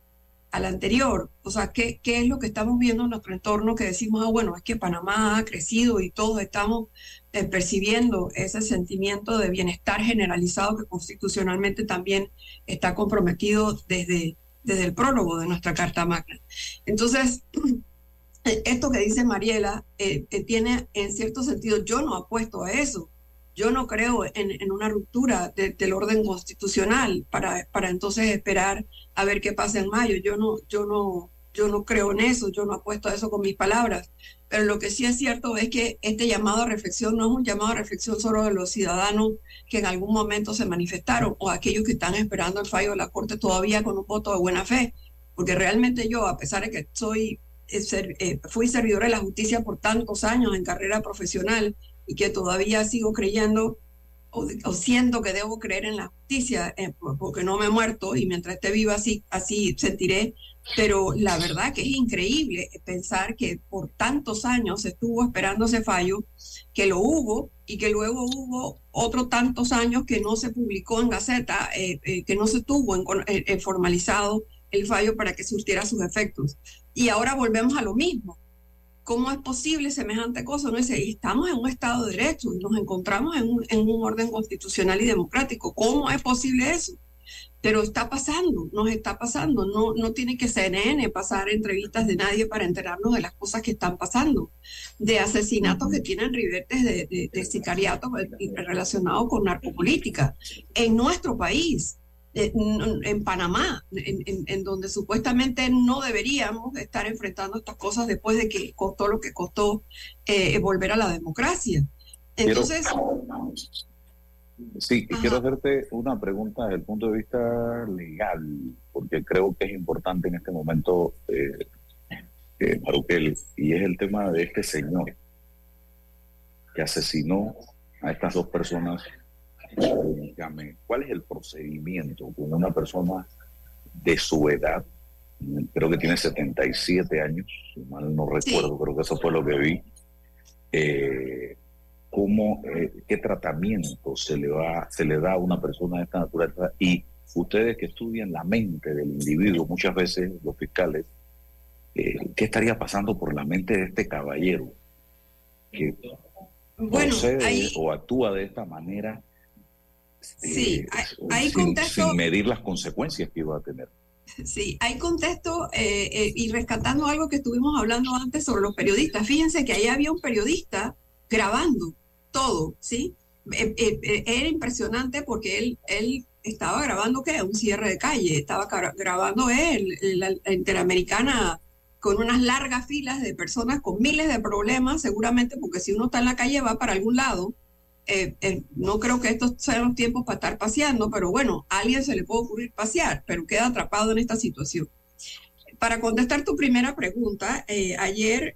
S14: al anterior. O sea, ¿qué, ¿qué es lo que estamos viendo en nuestro entorno que decimos, ah, bueno, es que Panamá ha crecido y todos estamos eh, percibiendo ese sentimiento de bienestar generalizado que constitucionalmente también está comprometido desde, desde el prólogo de nuestra Carta Magna. Entonces, esto que dice Mariela eh, eh, tiene en cierto sentido, yo no apuesto a eso. Yo no creo en, una ruptura del orden constitucional para, para entonces esperar a ver qué pasa en mayo. Yo no, yo no, yo no creo en eso, yo no apuesto a eso con mis palabras. Pero lo que sí es cierto es que este llamado a reflexión no es un llamado a reflexión solo de los ciudadanos que en algún momento se manifestaron o aquellos que están esperando el fallo de la Corte todavía con un voto de buena fe. Porque realmente yo, a pesar de que soy, eh, eh, fui servidora de la justicia por tantos años en carrera profesional y que todavía sigo creyendo o, siento que debo creer en la justicia eh, porque no me he muerto y mientras esté viva así, así sentiré. Pero la verdad que es increíble pensar que por tantos años estuvo esperando ese fallo, que lo hubo y que luego hubo otros tantos años que no se publicó en Gaceta, eh, eh, que no se tuvo en, formalizado el fallo para que surtiera sus efectos. Y ahora volvemos a lo mismo ¿Cómo es posible semejante cosa? No dice, estamos en un Estado de Derecho y nos encontramos en un, en un orden constitucional y democrático. ¿Cómo es posible eso? Pero está pasando, nos está pasando. No, no tiene que CNN pasar entrevistas de nadie para enterarnos de las cosas que están pasando, de asesinatos que tienen ribetes de, de, de sicariatos relacionados con narcopolítica en nuestro país en, Panamá, en, donde supuestamente no deberíamos estar enfrentando estas cosas después de que costó lo que costó eh, volver a la democracia. Entonces...
S12: sí, quiero hacerte una pregunta desde el punto de vista legal, porque creo que es importante en este momento, eh, eh Maruquel, y es el tema de este señor que asesinó a estas dos personas ¿cuál es el procedimiento con una persona de su edad? Creo que tiene 77 años, si mal no recuerdo, creo que eso fue lo que vi. Eh, ¿Cómo, eh, qué tratamiento se le, va, se le da a una persona de esta naturaleza? Y ustedes que estudian la mente del individuo, muchas veces los fiscales, eh, ¿qué estaría pasando por la mente de este caballero que procede o actúa de esta manera
S14: Sí, eh, hay,
S12: sin,
S14: contexto.
S12: Sin medir las consecuencias que iba a tener.
S14: Sí, hay contexto eh, eh, y rescatando algo que estuvimos hablando antes sobre los periodistas. Fíjense que ahí había un periodista grabando todo, ¿sí? era impresionante porque él, él estaba grabando ¿qué? un cierre de calle, estaba grabando él, la Interamericana con unas largas filas de personas con miles de problemas, seguramente porque si uno está en la calle va para algún lado eh, eh, no creo que estos sean los tiempos para estar paseando, pero bueno, a alguien se le puede ocurrir pasear, pero queda atrapado en esta situación. Para contestar tu primera pregunta, eh, ayer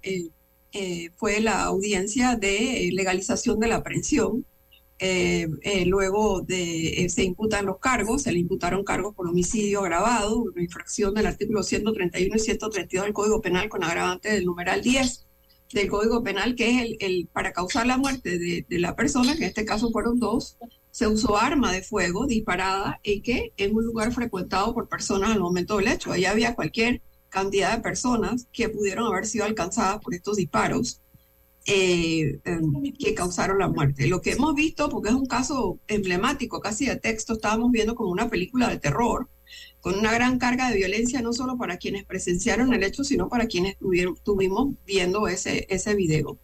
S14: fue la audiencia de legalización de la aprehensión. luego de, se imputan los cargos, se le imputaron cargos por homicidio agravado, una infracción del artículo 131 y 132 del Código Penal con agravante del numeral 10 del Código Penal, que es el, para causar la muerte de, de, la persona, que en este caso fueron dos, se usó arma de fuego disparada y que en un lugar frecuentado por personas al momento del hecho. Ahí había cualquier cantidad de personas que pudieron haber sido alcanzadas por estos disparos eh, em, que causaron la muerte. Lo que hemos visto, porque es un caso emblemático, casi de texto, estábamos viendo como una película de terror, con una gran carga de violencia, no solo para quienes presenciaron el hecho, sino para quienes estuvimos viendo ese, ese video.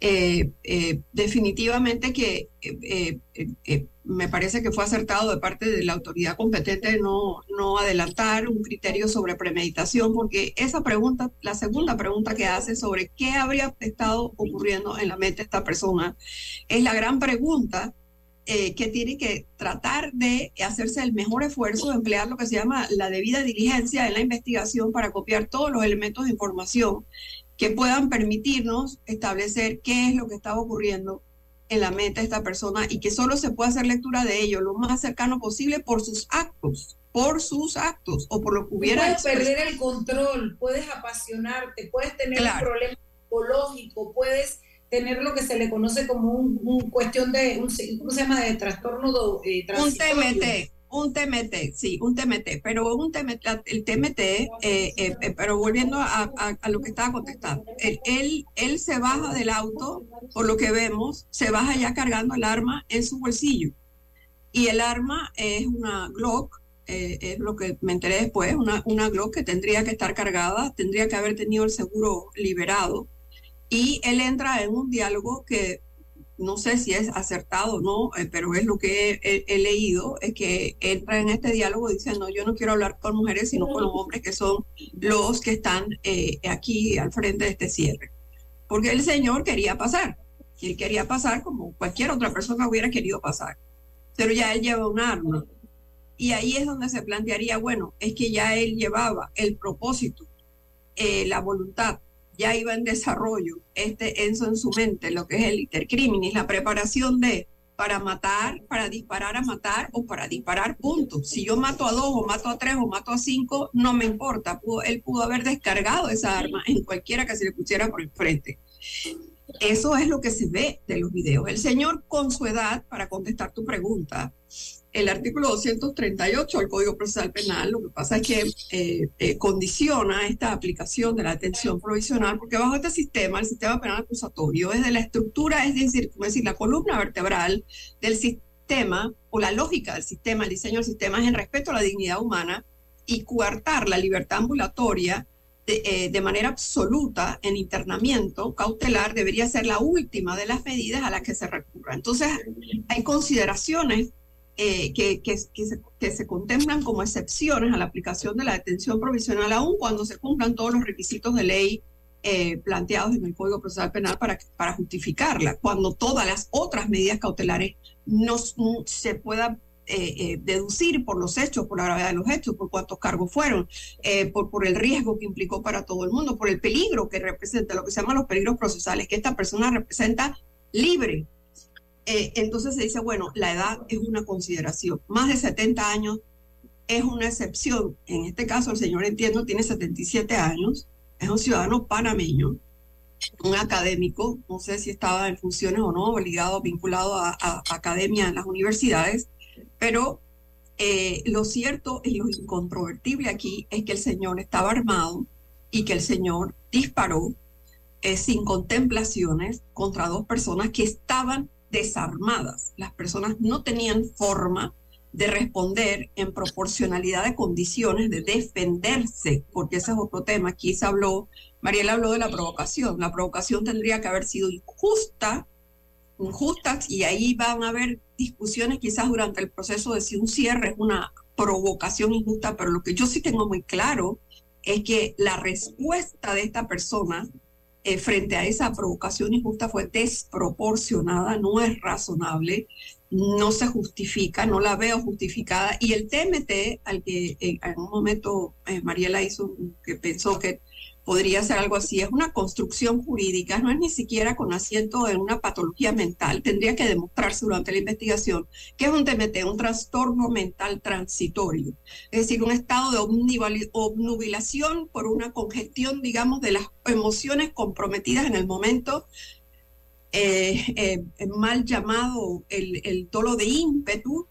S14: Eh, eh, definitivamente que eh, me parece que fue acertado de parte de la autoridad competente no, no adelantar un criterio sobre premeditación, porque esa pregunta, la segunda pregunta que hace sobre qué habría estado ocurriendo en la mente de esta persona, es la gran pregunta eh, que tiene que tratar de hacerse el mejor esfuerzo de emplear lo que se llama la debida diligencia en la investigación para copiar todos los elementos de información que puedan permitirnos establecer qué es lo que estaba ocurriendo en la mente de esta persona y que solo se puede hacer lectura de ello lo más cercano posible por sus actos, por sus actos o por lo que hubiera.
S13: Puedes perder el control, puedes apasionarte, puedes tener un problema psicológico, puedes tener lo que se le conoce como un, cuestión de, un, ¿cómo se llama? De trastorno.
S14: Eh, un TMT. Un TMT, sí, un TMT, pero un TMT, el TMT, eh, eh, eh, pero volviendo a, a, lo que estaba contestando, él, él, él, se baja del auto, por lo que vemos, se baja ya cargando el arma en su bolsillo. Y el arma es una Glock, es lo que me enteré después, una, una Glock que tendría que estar cargada, tendría que haber tenido el seguro liberado. Y él entra en un diálogo que no sé si es acertado o no, eh, pero es lo que he, leído, es que entra en este diálogo diciendo, yo no quiero hablar con mujeres, sino con los hombres que son los que están eh, aquí al frente de este cierre. Porque el señor quería pasar, y él quería pasar como cualquier otra persona hubiera querido pasar, pero ya él lleva un arma. Y ahí es donde se plantearía, bueno, es que ya él llevaba el propósito, eh, la voluntad ya iba en desarrollo este Enzo en su mente, lo que es el intercriminis, la preparación de para matar, para disparar a matar o para disparar puntos. Si yo mato a dos o mato a tres o mato a cinco, no me importa. él pudo haber descargado esa arma en cualquiera que se le pusiera por el frente. Eso es lo que se ve de los videos. El señor con su edad, para contestar tu pregunta, el artículo 238 del Código Procesal Penal, lo que pasa es que eh, eh, condiciona esta aplicación de la detención provisional, porque bajo este sistema, el sistema penal acusatorio, es de la estructura, es decir, decir, la columna vertebral del sistema o la lógica del sistema, el diseño del sistema es en respeto a la dignidad humana y coartar la libertad ambulatoria de, eh, de, manera absoluta en internamiento cautelar debería ser la última de las medidas a las que se recurra. Entonces, hay consideraciones eh, que, que, se, que, se, contemplan como excepciones a la aplicación de la detención provisional, aun cuando se cumplan todos los requisitos de ley eh, planteados en el Código Procesal Penal para, para justificarla, cuando todas las otras medidas cautelares no, se puedan eh, deducir por los hechos, por la gravedad de los hechos, por cuántos cargos fueron, por, por el riesgo que implicó para todo el mundo, por el peligro que representa, lo que se llaman los peligros procesales, que esta persona representa libre eh, entonces se dice, bueno, la edad es una consideración. Más de 70 años es una excepción. En este caso, el señor entiendo tiene 77 años, es un ciudadano panameño, un académico, no sé si estaba en funciones o no, obligado, vinculado a, academia en las universidades, pero eh, lo cierto y lo incontrovertible aquí es que el señor estaba armado y que el señor disparó eh, sin contemplaciones contra dos personas que estaban desarmadas. Las personas no tenían forma de responder en proporcionalidad de condiciones de defenderse, porque ese es otro tema. Aquí se habló, Mariela habló de la provocación. La provocación tendría que haber sido injusta, injusta, y ahí van a haber discusiones quizás durante el proceso de si un cierre es una provocación injusta, pero lo que yo sí tengo muy claro es que la respuesta de esta persona eh, frente a esa provocación injusta fue desproporcionada, no es razonable, no se justifica, no la veo justificada. Y el TMT, al que en un momento eh, Mariela hizo, que pensó que podría ser algo así. Es una construcción jurídica, no es ni siquiera con asiento en una patología mental. Tendría que demostrarse durante la investigación que es un TMT, un trastorno mental transitorio. Es decir, un estado de obnubilación por una congestión, digamos, de las emociones comprometidas en el momento eh, eh, mal llamado el, el dolo de ímpetu,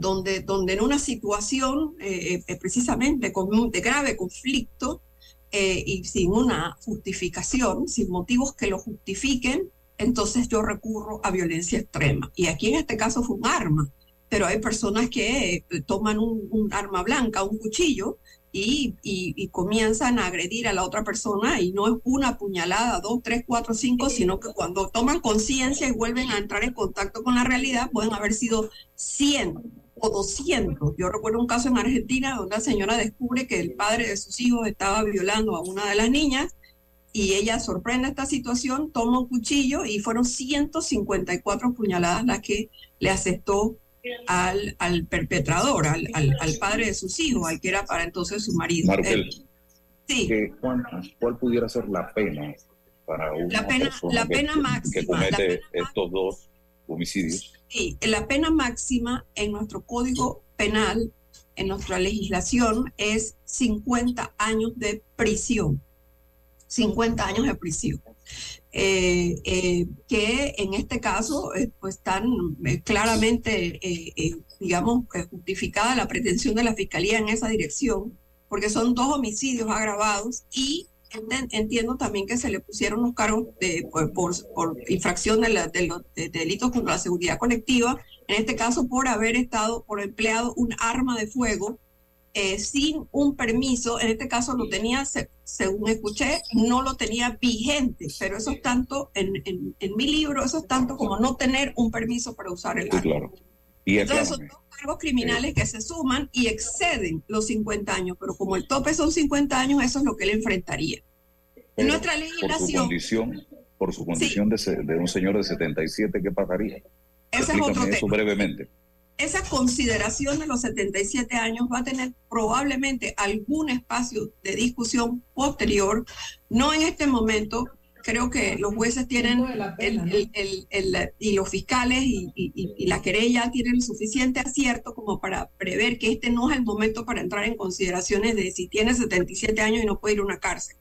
S14: donde, donde en una situación eh, precisamente con, de grave conflicto, eh, y sin una justificación, sin motivos que lo justifiquen, entonces yo recurro a violencia extrema. Y aquí en este caso fue un arma, pero hay personas que eh, toman un, arma blanca, un cuchillo, y, y, comienzan a agredir a la otra persona y no es una puñalada, dos, tres, cuatro, cinco, sino que cuando toman conciencia y vuelven a entrar en contacto con la realidad, pueden haber sido 100 o 200. Yo recuerdo un caso en Argentina donde la señora descubre que el padre de sus hijos estaba violando a una de las niñas y ella sorprende esta situación, toma un cuchillo y fueron 154 puñaladas las que le aceptó al, al perpetrador, al, al, padre de sus hijos, al que era para entonces su marido.
S12: sí. ¿Cuál pudiera ser la pena para una
S14: la pena, la pena máxima,
S12: que comete estos dos homicidios?
S14: Sí, la pena máxima en nuestro código penal, en nuestra legislación, es 50 años de prisión. 50 años de prisión. Eh, eh, que en este caso eh, pues están eh, claramente, digamos, justificada la pretensión de la Fiscalía en esa dirección, porque son dos homicidios agravados y entiendo también que se le pusieron los cargos de, por, por- por infracción de, la- de los de delitos contra la seguridad colectiva, en este caso por haber estado, por empleado un arma de fuego eh, sin un permiso, en este caso lo tenía, se- según escuché, no lo tenía vigente, pero eso es tanto, en, en, en mi libro, eso es tanto como no tener un permiso para usar el
S12: Sí,
S14: arma.
S12: claro. Y
S14: Entonces son dos cargos criminales que se suman y exceden los 50 años, pero como el tope son 50 años, eso es lo que él enfrentaría. En nuestra
S12: por su
S14: legislación,
S12: condición, por su condición de, se- de un señor de 77, ¿qué pasaría?
S14: ese es otro
S12: eso
S14: tema.
S12: brevemente.
S14: esa consideración de los 77 años va a tener probablemente algún espacio de discusión posterior, no en este momento. Creo que los jueces tienen el- el- el- y los fiscales y, y- la querella tienen el suficiente acierto como para prever que este no es el momento para entrar en consideraciones de si tiene 77 años y no puede ir a una cárcel.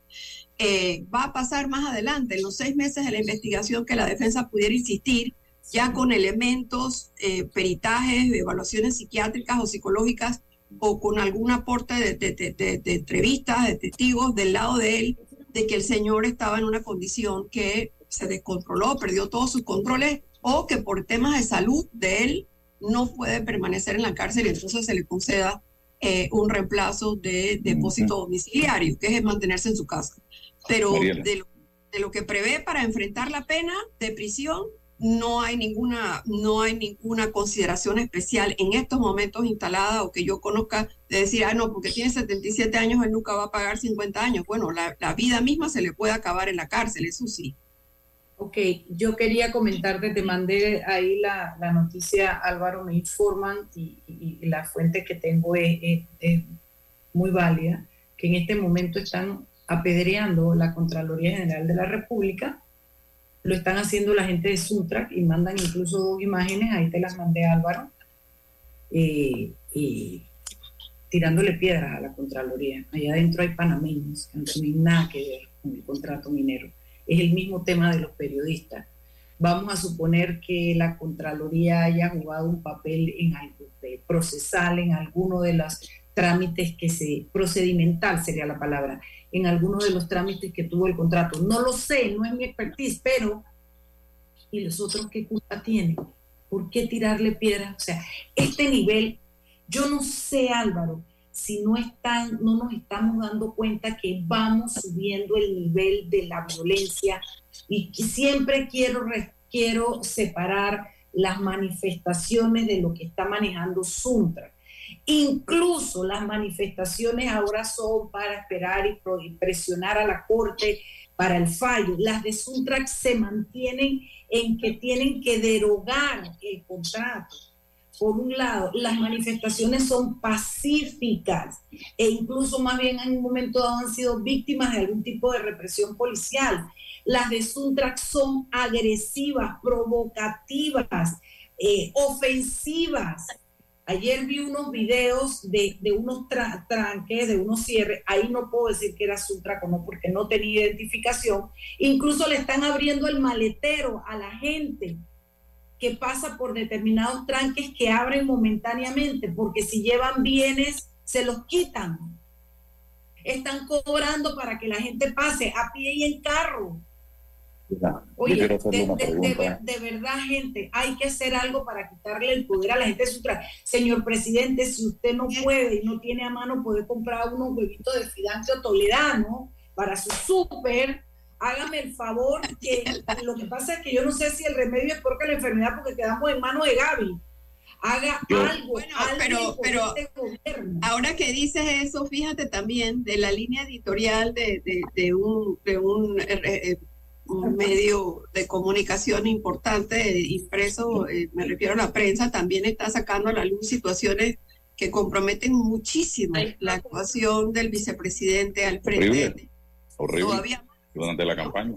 S14: Eh, va a pasar más adelante, en los seis meses de la investigación, que la defensa pudiera insistir ya con elementos, eh, peritajes, evaluaciones psiquiátricas o psicológicas o con algún aporte de, de- de- de- de entrevistas, de testigos del lado de él, de que el señor estaba en una condición que se descontroló, perdió todos sus controles o que por temas de salud de él no puede permanecer en la cárcel y entonces se le conceda eh, un reemplazo de depósito domiciliario, que es mantenerse en su casa. Pero de lo, de lo que prevé para enfrentar la pena de prisión, no hay ninguna, no hay ninguna consideración especial en estos momentos instalada o que yo conozca de decir, ah, no, porque tiene 77 años, él nunca va a pagar 50 años. Bueno, la, la vida misma se le puede acabar en la cárcel, eso sí.
S13: Ok, yo quería comentarte, te mandé ahí la, la noticia, Álvaro, me informan y, la fuente que tengo es muy válida, que en este momento están apedreando la Contraloría General de la República, lo están haciendo la gente de Suntrack y mandan incluso dos imágenes, ahí te las mandé Álvaro, eh, y tirándole piedras a la Contraloría. Allá adentro hay panameños que no tienen nada que ver con el contrato minero. Es el mismo tema de los periodistas. Vamos a suponer que la Contraloría haya jugado un papel en algo procesal, en alguno de los trámites que se, procedimental sería la palabra, en alguno de los trámites que tuvo el contrato. No lo sé, no es mi expertise, pero ¿y los otros qué culpa tienen? ¿Por qué tirarle piedras? O sea, este nivel, yo no sé, Álvaro, si no están, no nos estamos dando cuenta que vamos subiendo el nivel de la violencia y siempre quiero, quiero separar las manifestaciones de lo que está manejando Suntra. Incluso las manifestaciones ahora son para esperar y presionar a la Corte para el fallo. Las de Suntrack se mantienen en que tienen que derogar el contrato. Por un lado, las manifestaciones son pacíficas e incluso más bien en un momento dado han sido víctimas de algún tipo de represión policial. Las de Suntrack son agresivas, provocativas, eh, ofensivas. Ayer vi unos videos de, unos tra- tranques, de unos cierres. Ahí no puedo decir que era Suntrack o no, porque no tenía identificación. Incluso le están abriendo el maletero a la gente que pasa por determinados tranques que abren momentáneamente, porque si llevan bienes, se los quitan. Están cobrando para que la gente pase a pie y en carro. Oye, de,
S12: una
S13: de- de
S12: pregunta.
S13: ver- de verdad, gente, hay que hacer algo para quitarle el poder a la gente de Sutra. Señor presidente, si usted no puede y no tiene a mano poder comprar unos huevitos de Fidancio Toledano para su súper, hágame el favor, que lo que pasa es que yo no sé si el remedio es porque la enfermedad, porque quedamos en manos de Gaby. Haga
S14: Yo-
S13: algo,
S14: Bueno,
S13: alguien
S14: pero-
S13: este gobierno.
S14: Ahora que dices eso, fíjate también de la línea editorial de, de- de un, de un, eh, eh, un medio de comunicación importante, eh, impreso, eh, me refiero a la prensa, también está sacando a la luz situaciones que comprometen muchísimo la actuación del vicepresidente al frente.
S12: Horrible. Horrible.
S14: Todavía
S12: Durante la campaña.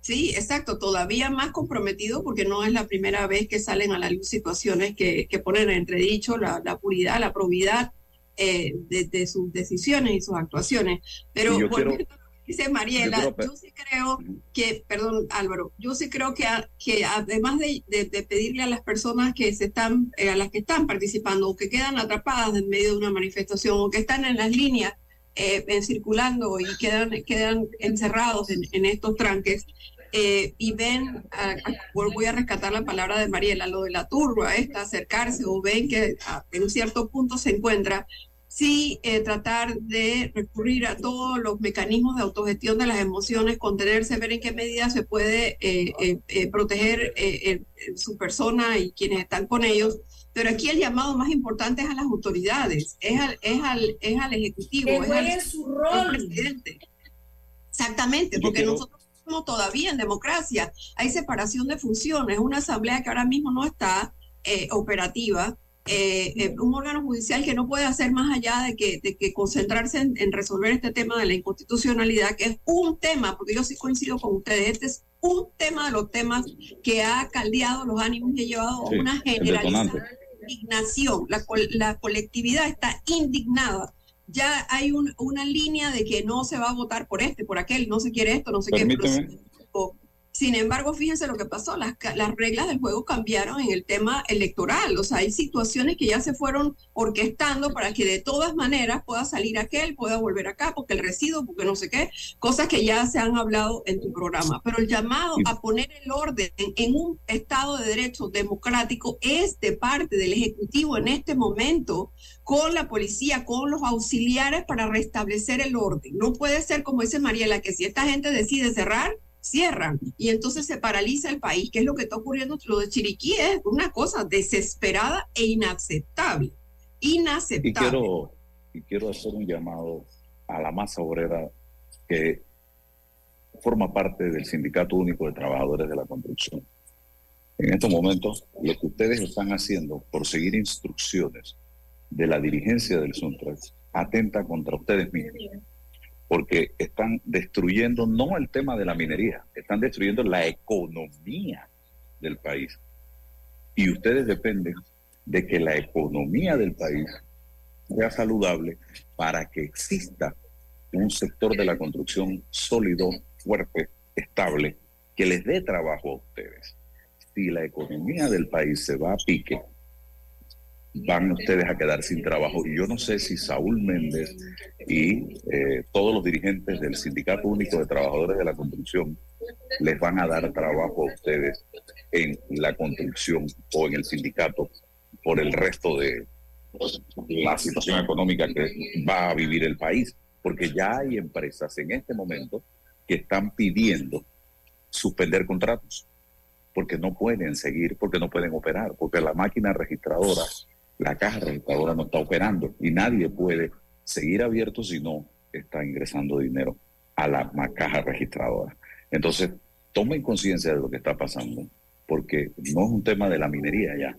S14: Sí, exacto, todavía más comprometido porque no es la primera vez que salen a la luz situaciones que, que ponen en entredicho la, la puridad, la probidad eh, de, de sus decisiones y sus actuaciones. Pero volviendo
S12: quiero-
S14: dice Mariela,
S12: Yo creo-
S14: yo sí creo que, perdón Álvaro, yo sí creo que, a- que además de, de- de pedirle a las personas que se están, eh, a las que están participando o que quedan atrapadas en medio de una manifestación o que están en las líneas eh, en circulando y quedan, quedan encerrados en, en estos tranques, eh, y ven, a- a- voy a rescatar la palabra de Mariela, lo de la turba, esta, acercarse o ven que a- en un cierto punto se encuentra, sí eh, tratar de recurrir a todos los mecanismos de autogestión de las emociones, contenerse, ver en qué medida se puede eh, eh, eh, proteger eh, eh, su persona y quienes están con ellos. Pero aquí el llamado más importante es a las autoridades, es al, es al, es al Ejecutivo,
S13: Que
S14: es al,
S13: su
S14: al
S13: rol.
S14: presidente. Exactamente, porque
S12: quiero-
S14: nosotros estamos todavía en democracia, hay separación de funciones, una asamblea que ahora mismo no está eh, operativa, eh, eh, un órgano judicial que no puede hacer más allá de que, de que concentrarse en, en resolver este tema de la inconstitucionalidad, que es un tema, porque yo sí coincido con ustedes, este es un tema de los temas que ha caldeado los ánimos y ha llevado a
S12: Sí,
S14: una generalizada indignación. La, la colectividad está indignada. Ya hay un- una línea de que no se va a votar por este, por aquel, no se quiere esto, no se quiere. Sin embargo, fíjense lo que pasó, las, las reglas del juego cambiaron en el tema electoral, o sea, hay situaciones que ya se fueron orquestando para que de todas maneras pueda salir aquel, pueda volver acá, porque el residuo, porque no sé qué, cosas que ya se han hablado en tu programa. Pero el llamado a poner el orden en, en un Estado de Derecho democrático es de parte del Ejecutivo en este momento con la policía, con los auxiliares para restablecer el orden. No puede ser, como dice Mariela, que si esta gente decide cerrar, cierran y entonces se paraliza el país, que es lo que está ocurriendo. Lo de Chiriquí es una cosa desesperada e inaceptable.
S12: Y
S14: Inaceptable.
S12: quiero, y quiero hacer un llamado a la masa obrera que forma parte del Sindicato Único de Trabajadores de la Construcción. En estos momentos, lo que ustedes están haciendo por seguir instrucciones de la dirigencia del Suntrax atenta contra ustedes mismos, porque están destruyendo no el tema de la minería, están destruyendo la economía del país. Y ustedes dependen de que la economía del país sea saludable para que exista un sector de la construcción sólido, fuerte, estable, que les dé trabajo a ustedes. Si la economía del país se va a pique, van ustedes a quedar sin trabajo. Y yo no sé si Saúl Méndez y eh, todos los dirigentes del Sindicato Único de Trabajadores de la Construcción les van a dar trabajo a ustedes en la construcción o en el sindicato por el resto de la situación económica que va a vivir el país. Porque ya hay empresas en este momento que están pidiendo suspender contratos porque no pueden seguir, porque no pueden operar, porque la máquina registradora, la caja registradora no está operando y nadie puede seguir abierto si no está ingresando dinero a la caja registradora. Entonces, tomen conciencia de lo que está pasando, porque no es un tema de la minería ya.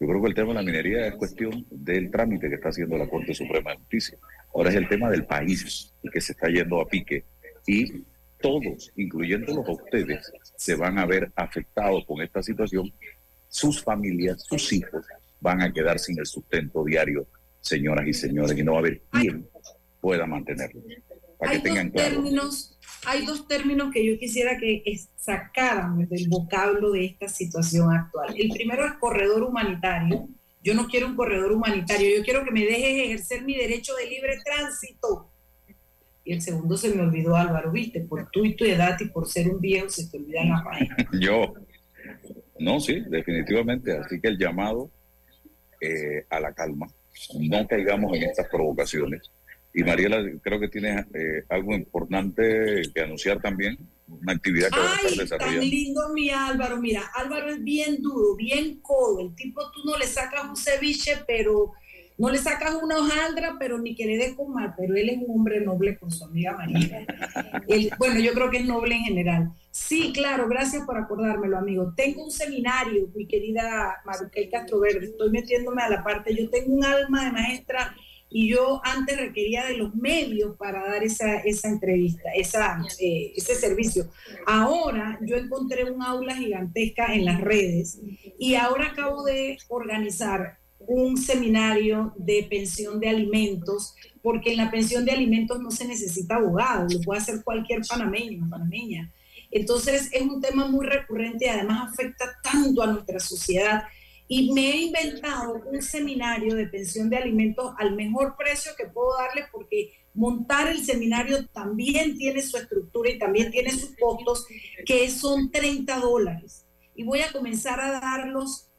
S12: Yo creo que el tema de la minería es cuestión del trámite que está haciendo la Corte Suprema de Justicia. Ahora es el tema del país el que se está yendo a pique y todos, incluyéndolos a ustedes, se van a ver afectados con esta situación. Sus familias, sus hijos van a quedar sin el sustento diario, señoras y señores, y no va a haber quien pueda mantenerlo. Para
S13: Hay
S12: que tengan
S13: dos
S12: claro.
S13: términos, hay dos términos que yo quisiera que sacaran del vocablo de esta situación actual. El primero es corredor humanitario. Yo no quiero un corredor humanitario, yo quiero que me dejes ejercer mi derecho de libre tránsito. Y el segundo se me olvidó, Álvaro, viste, por tu y tu edad y por ser un viejo se te olvidan las vainas.
S12: Yo, no, sí, definitivamente. Así que el llamado eh, a la calma, no caigamos en estas provocaciones. Y Mariela, creo que tiene eh, algo importante que anunciar también, una actividad que va a estar
S13: Ay, tan
S12: desarrollando.
S13: lindo mi Álvaro. Mira, Álvaro es bien duro, bien codo. El tipo tú no le sacas un ceviche, pero no le sacas una hojaldra, pero ni que le. Pero él es un hombre noble con su amiga María. Bueno, yo creo que es noble en general. Sí, claro, gracias por acordármelo, amigo. Tengo un seminario, mi querida Maruquel Castro Verde. Estoy metiéndome a la parte. Yo tengo un alma de maestra y yo antes requería de los medios para dar esa, esa entrevista, esa, eh, ese servicio. Ahora yo encontré un aula gigantesca en las redes y ahora acabo de organizar un seminario de pensión de alimentos porque en la pensión de alimentos no se necesita abogado, lo puede hacer cualquier panameño, panameña. Entonces es un tema muy recurrente y además afecta tanto a nuestra sociedad. Y me he inventado un seminario de pensión de alimentos al mejor precio que puedo darle porque montar el seminario también tiene su estructura y también tiene sus costos, que son 30 dólares. Y voy a comenzar a darlos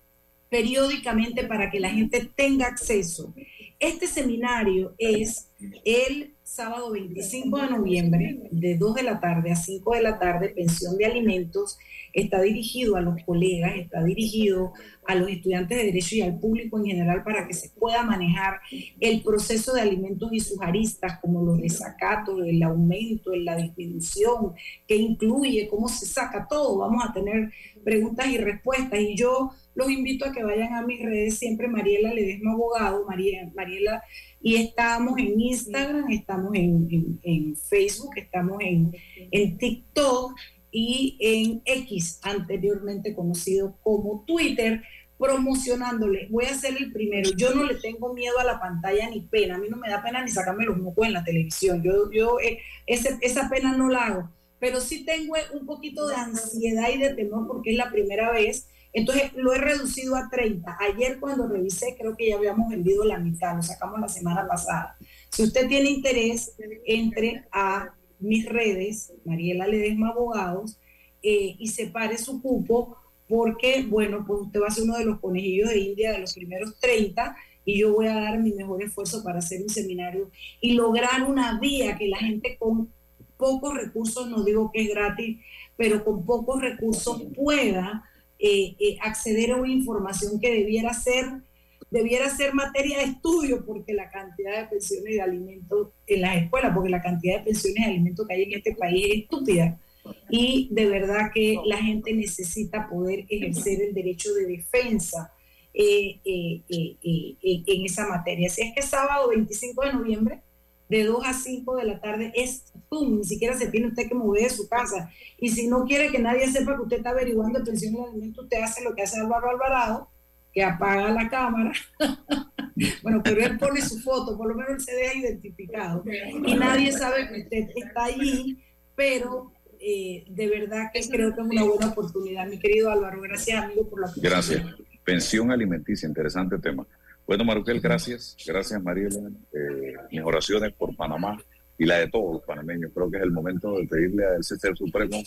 S13: periódicamente para que la gente tenga acceso. Este seminario es el sábado 25 de noviembre, de 2 de la tarde a 5 de la tarde, pensión de alimentos. Está dirigido a los colegas, está dirigido a los estudiantes de Derecho y al público en general para que se pueda manejar el proceso de alimentos y sus aristas, como los desacatos, el aumento, la disminución, que incluye, cómo se saca todo. Vamos a tener preguntas y respuestas. Y yo los invito a que vayan a mis redes, siempre Mariela Ledesma Abogado, Mariela y estamos en Instagram, estamos en, Facebook, estamos en, en TikTok y en X, anteriormente conocido como Twitter, promocionándole. Voy a ser el primero. Yo no le tengo miedo a la pantalla ni pena. A mí no me da pena ni sacarme los mocos en la televisión. Yo, yo eh, esa pena no la hago. Pero sí tengo un poquito de ansiedad y de temor porque es la primera vez entonces lo he reducido a 30. Ayer cuando revisé creo que ya habíamos vendido la mitad, lo sacamos la semana pasada. Si usted tiene interés, entre a mis redes, Mariela Ledesma Abogados, eh, y separe su cupo porque, bueno, pues usted va a ser uno de los conejillos de India de los primeros 30 y yo voy a dar mi mejor esfuerzo para hacer un seminario y lograr una vía que la gente con pocos recursos, no digo que es gratis, pero con pocos recursos pueda eh, eh, acceder a una información que debiera ser, debiera ser materia de estudio, porque la cantidad de pensiones de alimentos en las escuelas, porque la cantidad de pensiones de alimentos que hay en este país es estúpida. Y de verdad que la gente necesita poder ejercer el derecho de defensa eh, en esa materia. Así es que sábado 25 de noviembre de 2 a 5 de la tarde es pum, ni siquiera se tiene usted que mover de su casa. Y si no quiere que nadie sepa que usted está averiguando el pensión de alimentos, usted hace lo que hace Álvaro Alvarado, que apaga la cámara. bueno, pero él pone su foto, por lo menos él se deja identificado. Y nadie sabe que usted está allí, pero eh, de verdad que creo que es una buena oportunidad. Mi querido Álvaro, gracias amigo por la
S12: oportunidad. Gracias. Pensión alimenticia, interesante tema. Bueno, Maruquel, gracias. Gracias, Mariela. Eh, mis oraciones por Panamá y la de todos los panameños. Creo que es el momento de pedirle al César Supremo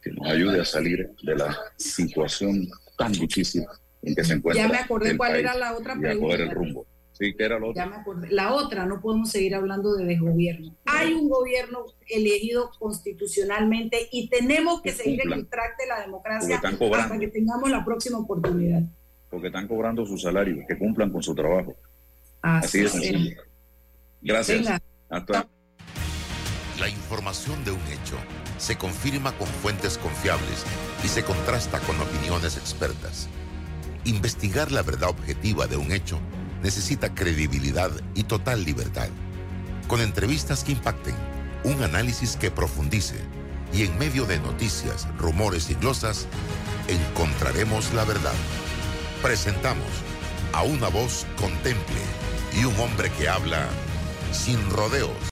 S12: que nos ayude a salir de la situación tan difícil en que se encuentra.
S13: Ya me acordé cuál era la otra pregunta.
S12: el rumbo. Sí, que era la otra.
S13: Ya me acordé. La otra, no podemos seguir hablando de desgobierno. Hay un gobierno elegido constitucionalmente y tenemos que, seguir el track de la democracia hasta que tengamos la próxima oportunidad
S12: porque están cobrando su salario, que cumplan con su trabajo. Así, es. Gracias.
S15: La información de un hecho se confirma con fuentes confiables y se contrasta con opiniones expertas. Investigar la verdad objetiva de un hecho necesita credibilidad y total libertad. Con entrevistas que impacten, un análisis que profundice y en medio de noticias, rumores y glosas, encontraremos la verdad presentamos a una voz contemple y un hombre que habla sin rodeos.